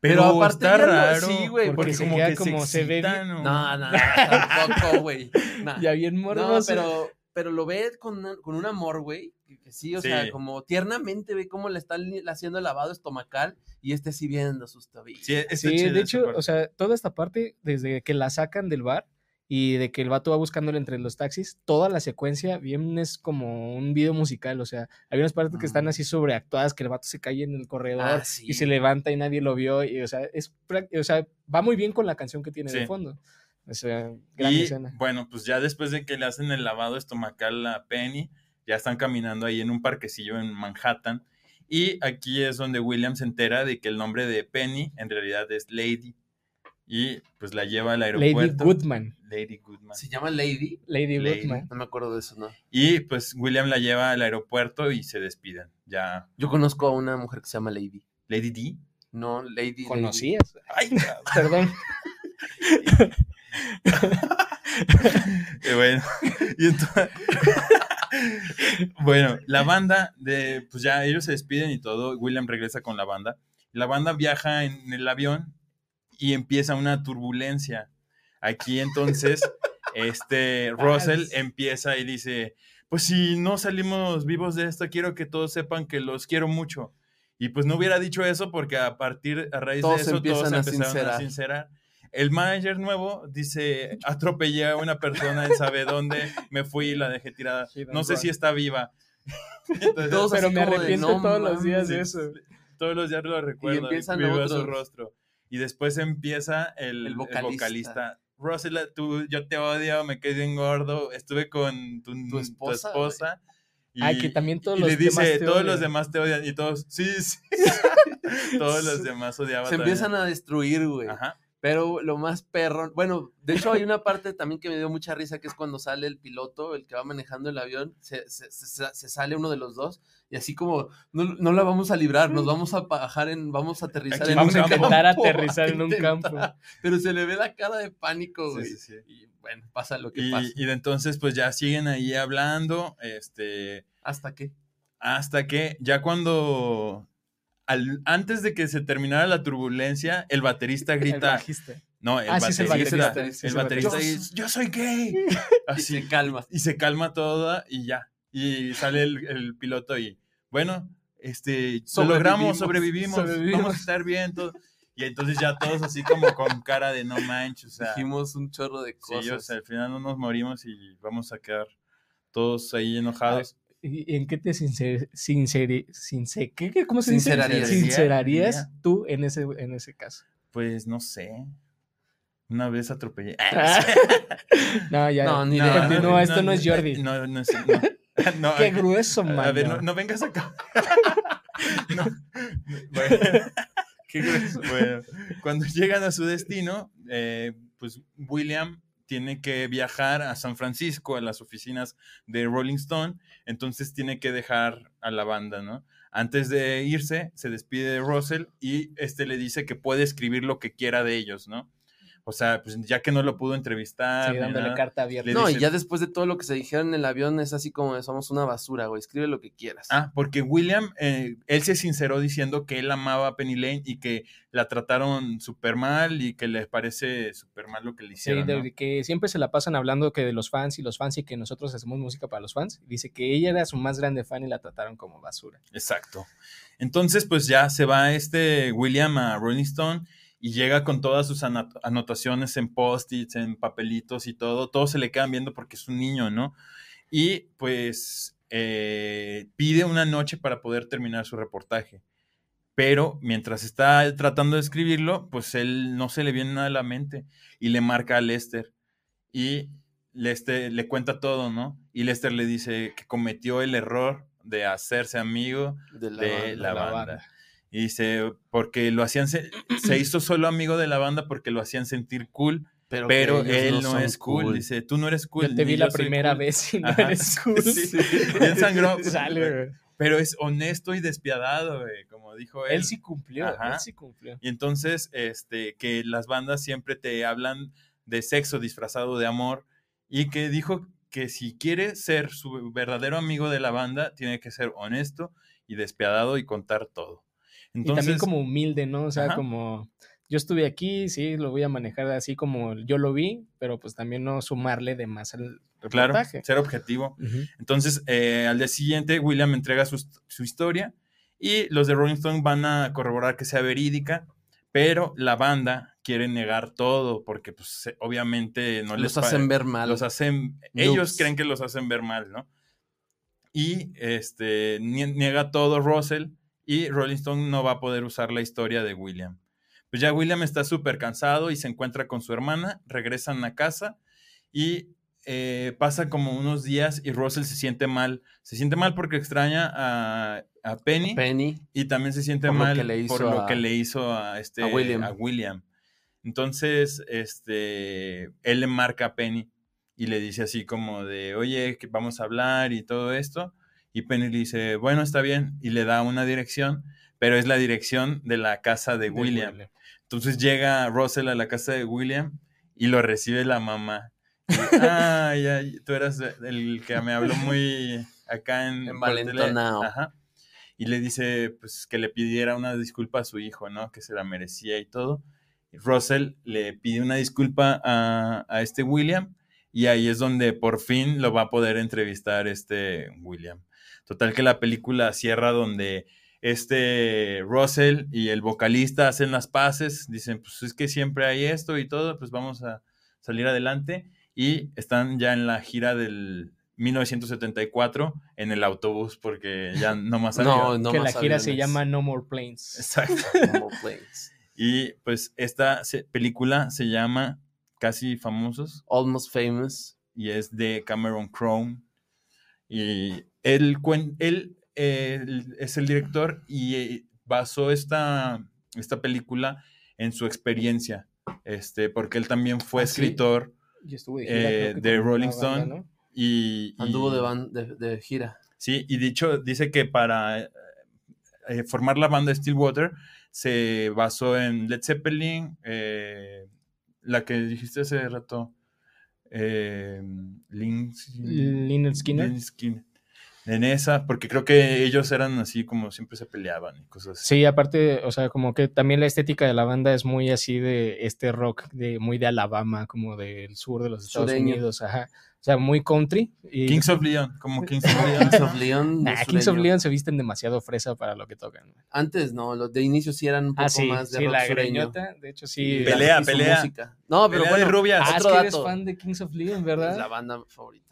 Pero aparte está no- raro. sí, güey, porque porque se como queda que como se, se ve bien. ¿o? No, no, no, tampoco, güey. Nah. Ya bien No, morboso. pero, pero lo ve con, con un amor, güey. Que, que sí, o Sí. sea, como tiernamente ve cómo le están haciendo el lavado estomacal y este así viendo sus tobillos. Sí, está Sí, de hecho, parte. o sea, toda esta parte, desde que la sacan del bar y de que el vato va buscándole entre los taxis, toda la secuencia bien es como un video musical, o sea, hay unas partes que están Mm. así sobreactuadas, que el vato se cae en el corredor Ah, sí. y se levanta y nadie lo vio, y o sea, es, o sea, va muy bien con la canción que tiene de Sí. fondo. O sea, gran y escena. bueno, pues ya después de que le hacen el lavado estomacal a Penny, ya están caminando ahí en un parquecillo en Manhattan. Y aquí es donde William se entera de que el nombre de Penny en realidad es Lady. Y pues la lleva al Lady aeropuerto. Goodman. Lady Goodman. Se llama Lady. Lady, Lady. Goodman. No me acuerdo de eso, ¿no? Y pues William la lleva al aeropuerto y se despiden. Ya. Yo conozco a una mujer que se llama Lady. Lady D. No, Lady. Lady. ¿Conocías? Ay, cabrón. Perdón. Bueno. Y entonces- bueno, la banda de, pues ya ellos se despiden y todo. William regresa con la banda. La banda viaja en el avión y empieza una turbulencia. Aquí entonces, este Russell empieza y dice, pues si no salimos vivos de esto, quiero que todos sepan que los quiero mucho. Y pues no hubiera dicho eso porque a partir, a raíz Todos de eso, empiezan todos a empezaron a sincerar. sincerar. El manager nuevo dice, atropellé a una persona en sabe dónde, me fui y la dejé tirada. No sé si está viva. Entonces, Todos Pero me de, arrepiento "No todos los días de eso. Todos los días lo recuerdo. Y empiezan su otros. rostro. Y después empieza el, El el vocalista. vocalista. Russell, tú, yo te odio, me quedé bien gordo, estuve con tu, tu esposa, esposa, y, Ah, que también todos y los le dice, demás te todos los odian". demás te odian, y todos, sí, sí. todos los demás odiaban. Se empiezan a destruir, güey. Ajá. Pero lo más perro, bueno, de hecho hay una parte también que me dio mucha risa, que es cuando sale el piloto, el que va manejando el avión, se, se- se- se sale uno de los dos y así como, no, no la vamos a librar, nos vamos a bajar en, vamos a aterrizar Aquí en Vamos un a campo. intentar campo, aterrizar en un campo. Pero se le ve la cara de pánico, Sí, güey. sí, sí. Y bueno, pasa lo que Y, pasa. y de entonces, pues ya siguen ahí hablando, este, ¿Hasta qué? hasta que ya cuando, al- antes de que se terminara la turbulencia, el baterista grita, no, el Ah, sí, baterista, sí, baterista yo soy gay, Y así, se calma. y se calma toda y ya, y sale el, el piloto y, bueno, este, lo logramos, sobrevivimos, Sobrevivimos. vamos a estar bien, todo. Y entonces ya todos así como con cara de no manches, o sea, Dijimos un chorro de sí, cosas. o sea, al final no nos morimos y vamos a quedar todos ahí enojados. ¿Y ¿En qué te sincer, sinceri- since- ¿qué- qué- ¿cómo se dice? Sincerarías. Sincerarías tú en ese, en ese caso. Pues no sé. Una vez atropellé. no, ya. No, ni No, idea. Continúa, esto no es Jordi. No, no es. No, No, Qué ay, grueso, man. A ver, no, no vengas acá. No, bueno, Qué grueso. bueno, cuando llegan a su destino, eh, pues William tiene que viajar a San Francisco, a las oficinas de Rolling Stone, entonces tiene que dejar a la banda, ¿no? Antes de irse, se despide de Russell y este le dice que puede escribir lo que quiera de ellos, ¿no? O sea, pues ya que no lo pudo entrevistar. Sí, dándole nada, carta abierta. le No, y ya después de todo lo que se dijeron en el avión, es así como de, somos una basura, güey. Escribe lo que quieras. Ah, porque William, eh, él se sinceró diciendo que él amaba a Penny Lane y que la trataron súper mal y que le parece súper mal lo que le Sí, hicieron. de- ¿no? de que siempre se la pasan hablando que de los fans y los fans y que nosotros hacemos música para los fans. Dice que ella era su más grande fan y la trataron como basura. Exacto. Entonces, pues ya se va este William a Rolling Stone y llega con todas sus anotaciones en post-its, en papelitos y todo. Todos se le quedan viendo porque es un niño, ¿no? Y pues eh, pide una noche para poder terminar su reportaje. Pero mientras está tratando de escribirlo, pues él no se le viene nada a la mente y le marca a Lester. Y Lester le cuenta todo, ¿no? Y Lester le dice que cometió el error de hacerse amigo de la de banda. la la banda. banda. Y dice, porque lo hacían, se, se hizo solo amigo de la banda porque lo hacían sentir cool, Pero, pero, él no, son es cool. Dice, tú no eres cool. yo te vi la primera cool". vez y no Ajá. eres cool. Sí, bien sangrón. Sale. Pero es honesto y despiadado, güey, como dijo él. Él sí cumplió, Ajá. él sí cumplió. Y entonces, este, que las bandas siempre te hablan de sexo disfrazado de amor y que dijo que si quiere ser su verdadero amigo de la banda, tiene que ser honesto y despiadado y contar todo. Entonces, y también como humilde, ¿no? O sea, Ajá. como yo estuve aquí, sí, lo voy a manejar así como yo lo vi, pero pues también no sumarle de más al claro, reportaje. ser objetivo. Entonces, eh, al día siguiente, William entrega su, su historia y los de Rolling Stone van a corroborar que sea verídica, pero la banda quiere negar todo porque, pues, obviamente no les Los hacen ver mal. los hacen, ellos creen que los hacen ver mal, ¿no? Y este nie- niega todo Russell y Rolling Stone no va a poder usar la historia de William. Pues ya William está súper cansado y se encuentra con su hermana, regresan a casa y eh, pasa como unos días y Russell se siente mal. Se siente mal porque extraña a, a Penny Penny. y también se siente Por lo mal que por lo a- que le hizo a, este, a William. a William. Entonces, este, él le marca a Penny y le dice así como de, oye, que vamos a hablar y todo esto. Y Penny le dice, bueno, está bien, y le da una dirección, pero es la dirección de la casa de De William. William. Entonces llega Russell a la casa de William y lo recibe la mamá. Y, ay, ay, tú eras el que me habló muy acá en... por tele". Envalentonao. Ajá. Y le dice, pues, que le pidiera una disculpa a su hijo, ¿no? Que se la merecía y todo. Russell le pide una disculpa a, a este William y ahí es donde por fin lo va a poder entrevistar este William. Total que la película cierra donde este Russell y el vocalista hacen las paces, dicen, pues es que siempre hay esto y todo, pues vamos a salir adelante y están ya en la gira del 1974 en el autobús porque ya no más No, no que la gira se llama No More Planes. Exacto. No more planes. Y pues esta película se llama Casi Famosos Almost famous. y es de Cameron Crowe. Y él, cuen- él eh, él es el director y eh, basó esta, esta película en su experiencia, este, porque él también fue ¿Ah, escritor de, gira, Eh, Rolling banda, Stone. ¿no? y... y- Anduvo de, de, de gira. Sí, y dicho, dice que para eh, eh, formar la banda Stillwater se basó en Led Zeppelin, eh, la que dijiste hace rato, eh. Lynyrd Skynyrd. En esa, porque creo que ellos eran así como siempre se peleaban y cosas así. Sí, aparte, o sea, como que también la estética de la banda es muy así de este rock, de muy de Alabama, como del sur de los Estados Sureño. Unidos, ajá. O sea, muy country. Y, Kings of Leon, como Kings of Leon. Kings of Leon. Nah, de Kings of. Leon se visten demasiado fresa para lo que tocan. Antes no, los de inicio sí eran un poco Ah, sí, más de sí, rock la sureño. greñota, de hecho sí. Pelea, pelea. música. No, pero Pelea de bueno, rubias. Ah, es que eres fan de Kings of Leon, es ¿verdad? la banda favorita.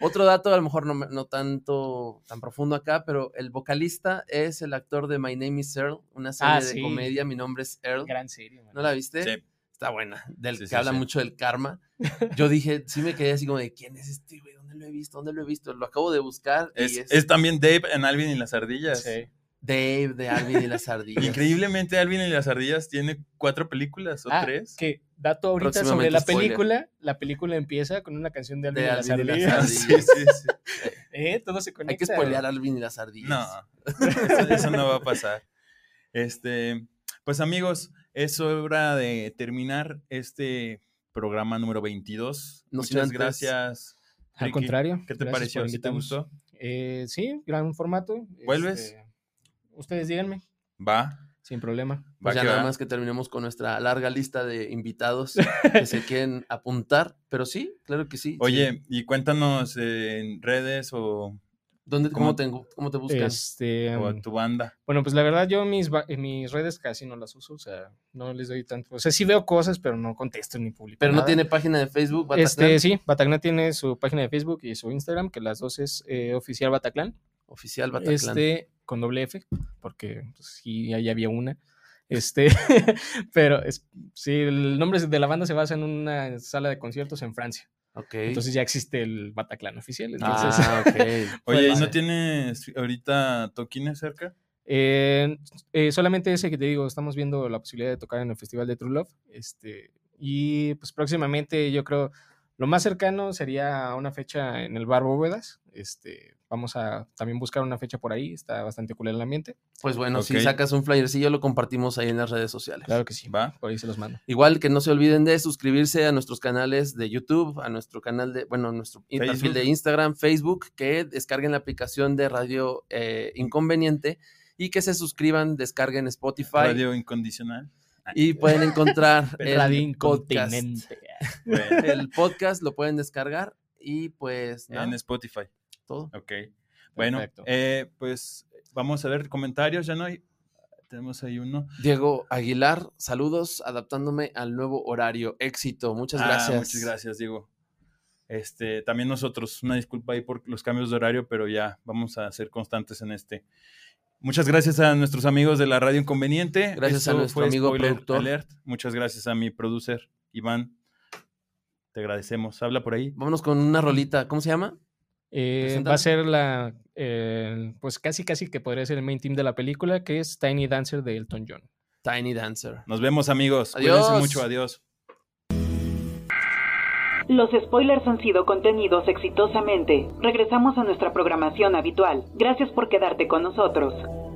Otro dato, a lo mejor no, no tanto tan profundo acá, pero el vocalista es el actor de My Name is Earl, una serie Ah, de sí. comedia. Mi nombre es Earl. Gran serie, man. ¿No la viste? Sí. Está buena, del Sí, que sí, habla sí. mucho del karma. Yo dije, sí me quedé así como de, ¿quién es este güey? ¿Dónde lo he visto? ¿Dónde lo he visto? Lo acabo de buscar y Es, es, es también Dave en Alvin y las ardillas. Sí. Dave de Alvin y las ardillas. Increíblemente, Alvin y las ardillas tiene cuatro películas o Ah, tres. que dato ahorita sobre la spoiler. película, la película empieza con una canción de Alvin De y las Alvin y las ardillas. Sí, sí, sí. Eh, todo se conecta. Hay que spoilear a Alvin y las ardillas. No, eso, eso no va a pasar. Este, pues amigos, es hora de terminar este programa número 22. No sin Muchas antes- gracias. Al Ricky. contrario. ¿Qué te pareció? por ¿Sí te gustó? Eh, sí, gran formato. ¿Vuelves? Este, ustedes díganme, Va. sin problema. Pues ya nada va. más que terminemos con nuestra larga lista de invitados que se quieren apuntar, pero sí, claro que sí. sí. Oye, y cuéntanos eh, en redes o, ¿Dónde, ¿cómo- cómo, tengo, ¿cómo te buscan? Este, o um, tu banda. bueno, pues la verdad yo mis, ba- mis redes casi no las uso, o sea, no les doy tanto. O sea, sí veo cosas, pero no contesto ni publico. pero no tiene página de Facebook, Bataclan? Este, sí, Bataclan tiene su página de Facebook y su Instagram, que las dos es eh, oficial Bataclan. Oficial Bataclan. Este, con doble F, porque pues, sí, ahí había una. Este, pero es, sí, el nombre de la banda se basa en una sala de conciertos en Francia. Entonces ya existe el Bataclan oficial. Entonces, ah. Oye, ¿y no tienes ahorita toquines cerca? eh, eh, solamente ese que te digo, estamos viendo la posibilidad de tocar en el Festival de True Love. Este, y pues próximamente yo creo lo más cercano sería una fecha en el Bar Bóvedas. Este, vamos a también buscar una fecha por ahí, está bastante cool el ambiente. Pues bueno, si sacas un flyercillo, lo compartimos ahí en las redes sociales. Claro que sí, Va. por ahí se los mando. Igual que no se olviden de suscribirse a nuestros canales de YouTube, a nuestro canal de, bueno, nuestro perfil de Instagram, Facebook, que descarguen la aplicación de Radio eh, Inconveniente y que se suscriban, descarguen Spotify Radio incondicional. y pueden encontrar el Radio podcast. Bueno, El podcast lo pueden descargar y pues nada, en Spotify. todo. Ok. Bueno, eh, pues vamos a ver comentarios, ya no hay. Tenemos ahí uno. Diego Aguilar, saludos, adaptándome al nuevo horario. Éxito, muchas Ah, gracias. muchas gracias, Diego. Este, también nosotros, una disculpa ahí por los cambios de horario, pero ya vamos a ser constantes en este. Muchas gracias a nuestros amigos de la Radio Inconveniente. Gracias a nuestro amigo Spoiler productor. Alert. Muchas gracias a mi producer, Iván. Te agradecemos. Habla por ahí. Vámonos con una rolita, ¿cómo se llama? Eh, va a ser la, eh, pues casi casi que podría ser el main team de la película, que es Tiny Dancer de Elton John. Tiny Dancer. Nos vemos, amigos. Adiós. Cuídense mucho. Adiós. Los spoilers han sido contenidos exitosamente. Regresamos a nuestra programación habitual. Gracias por quedarte con nosotros.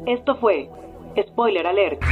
Esto fue Spoiler Alert.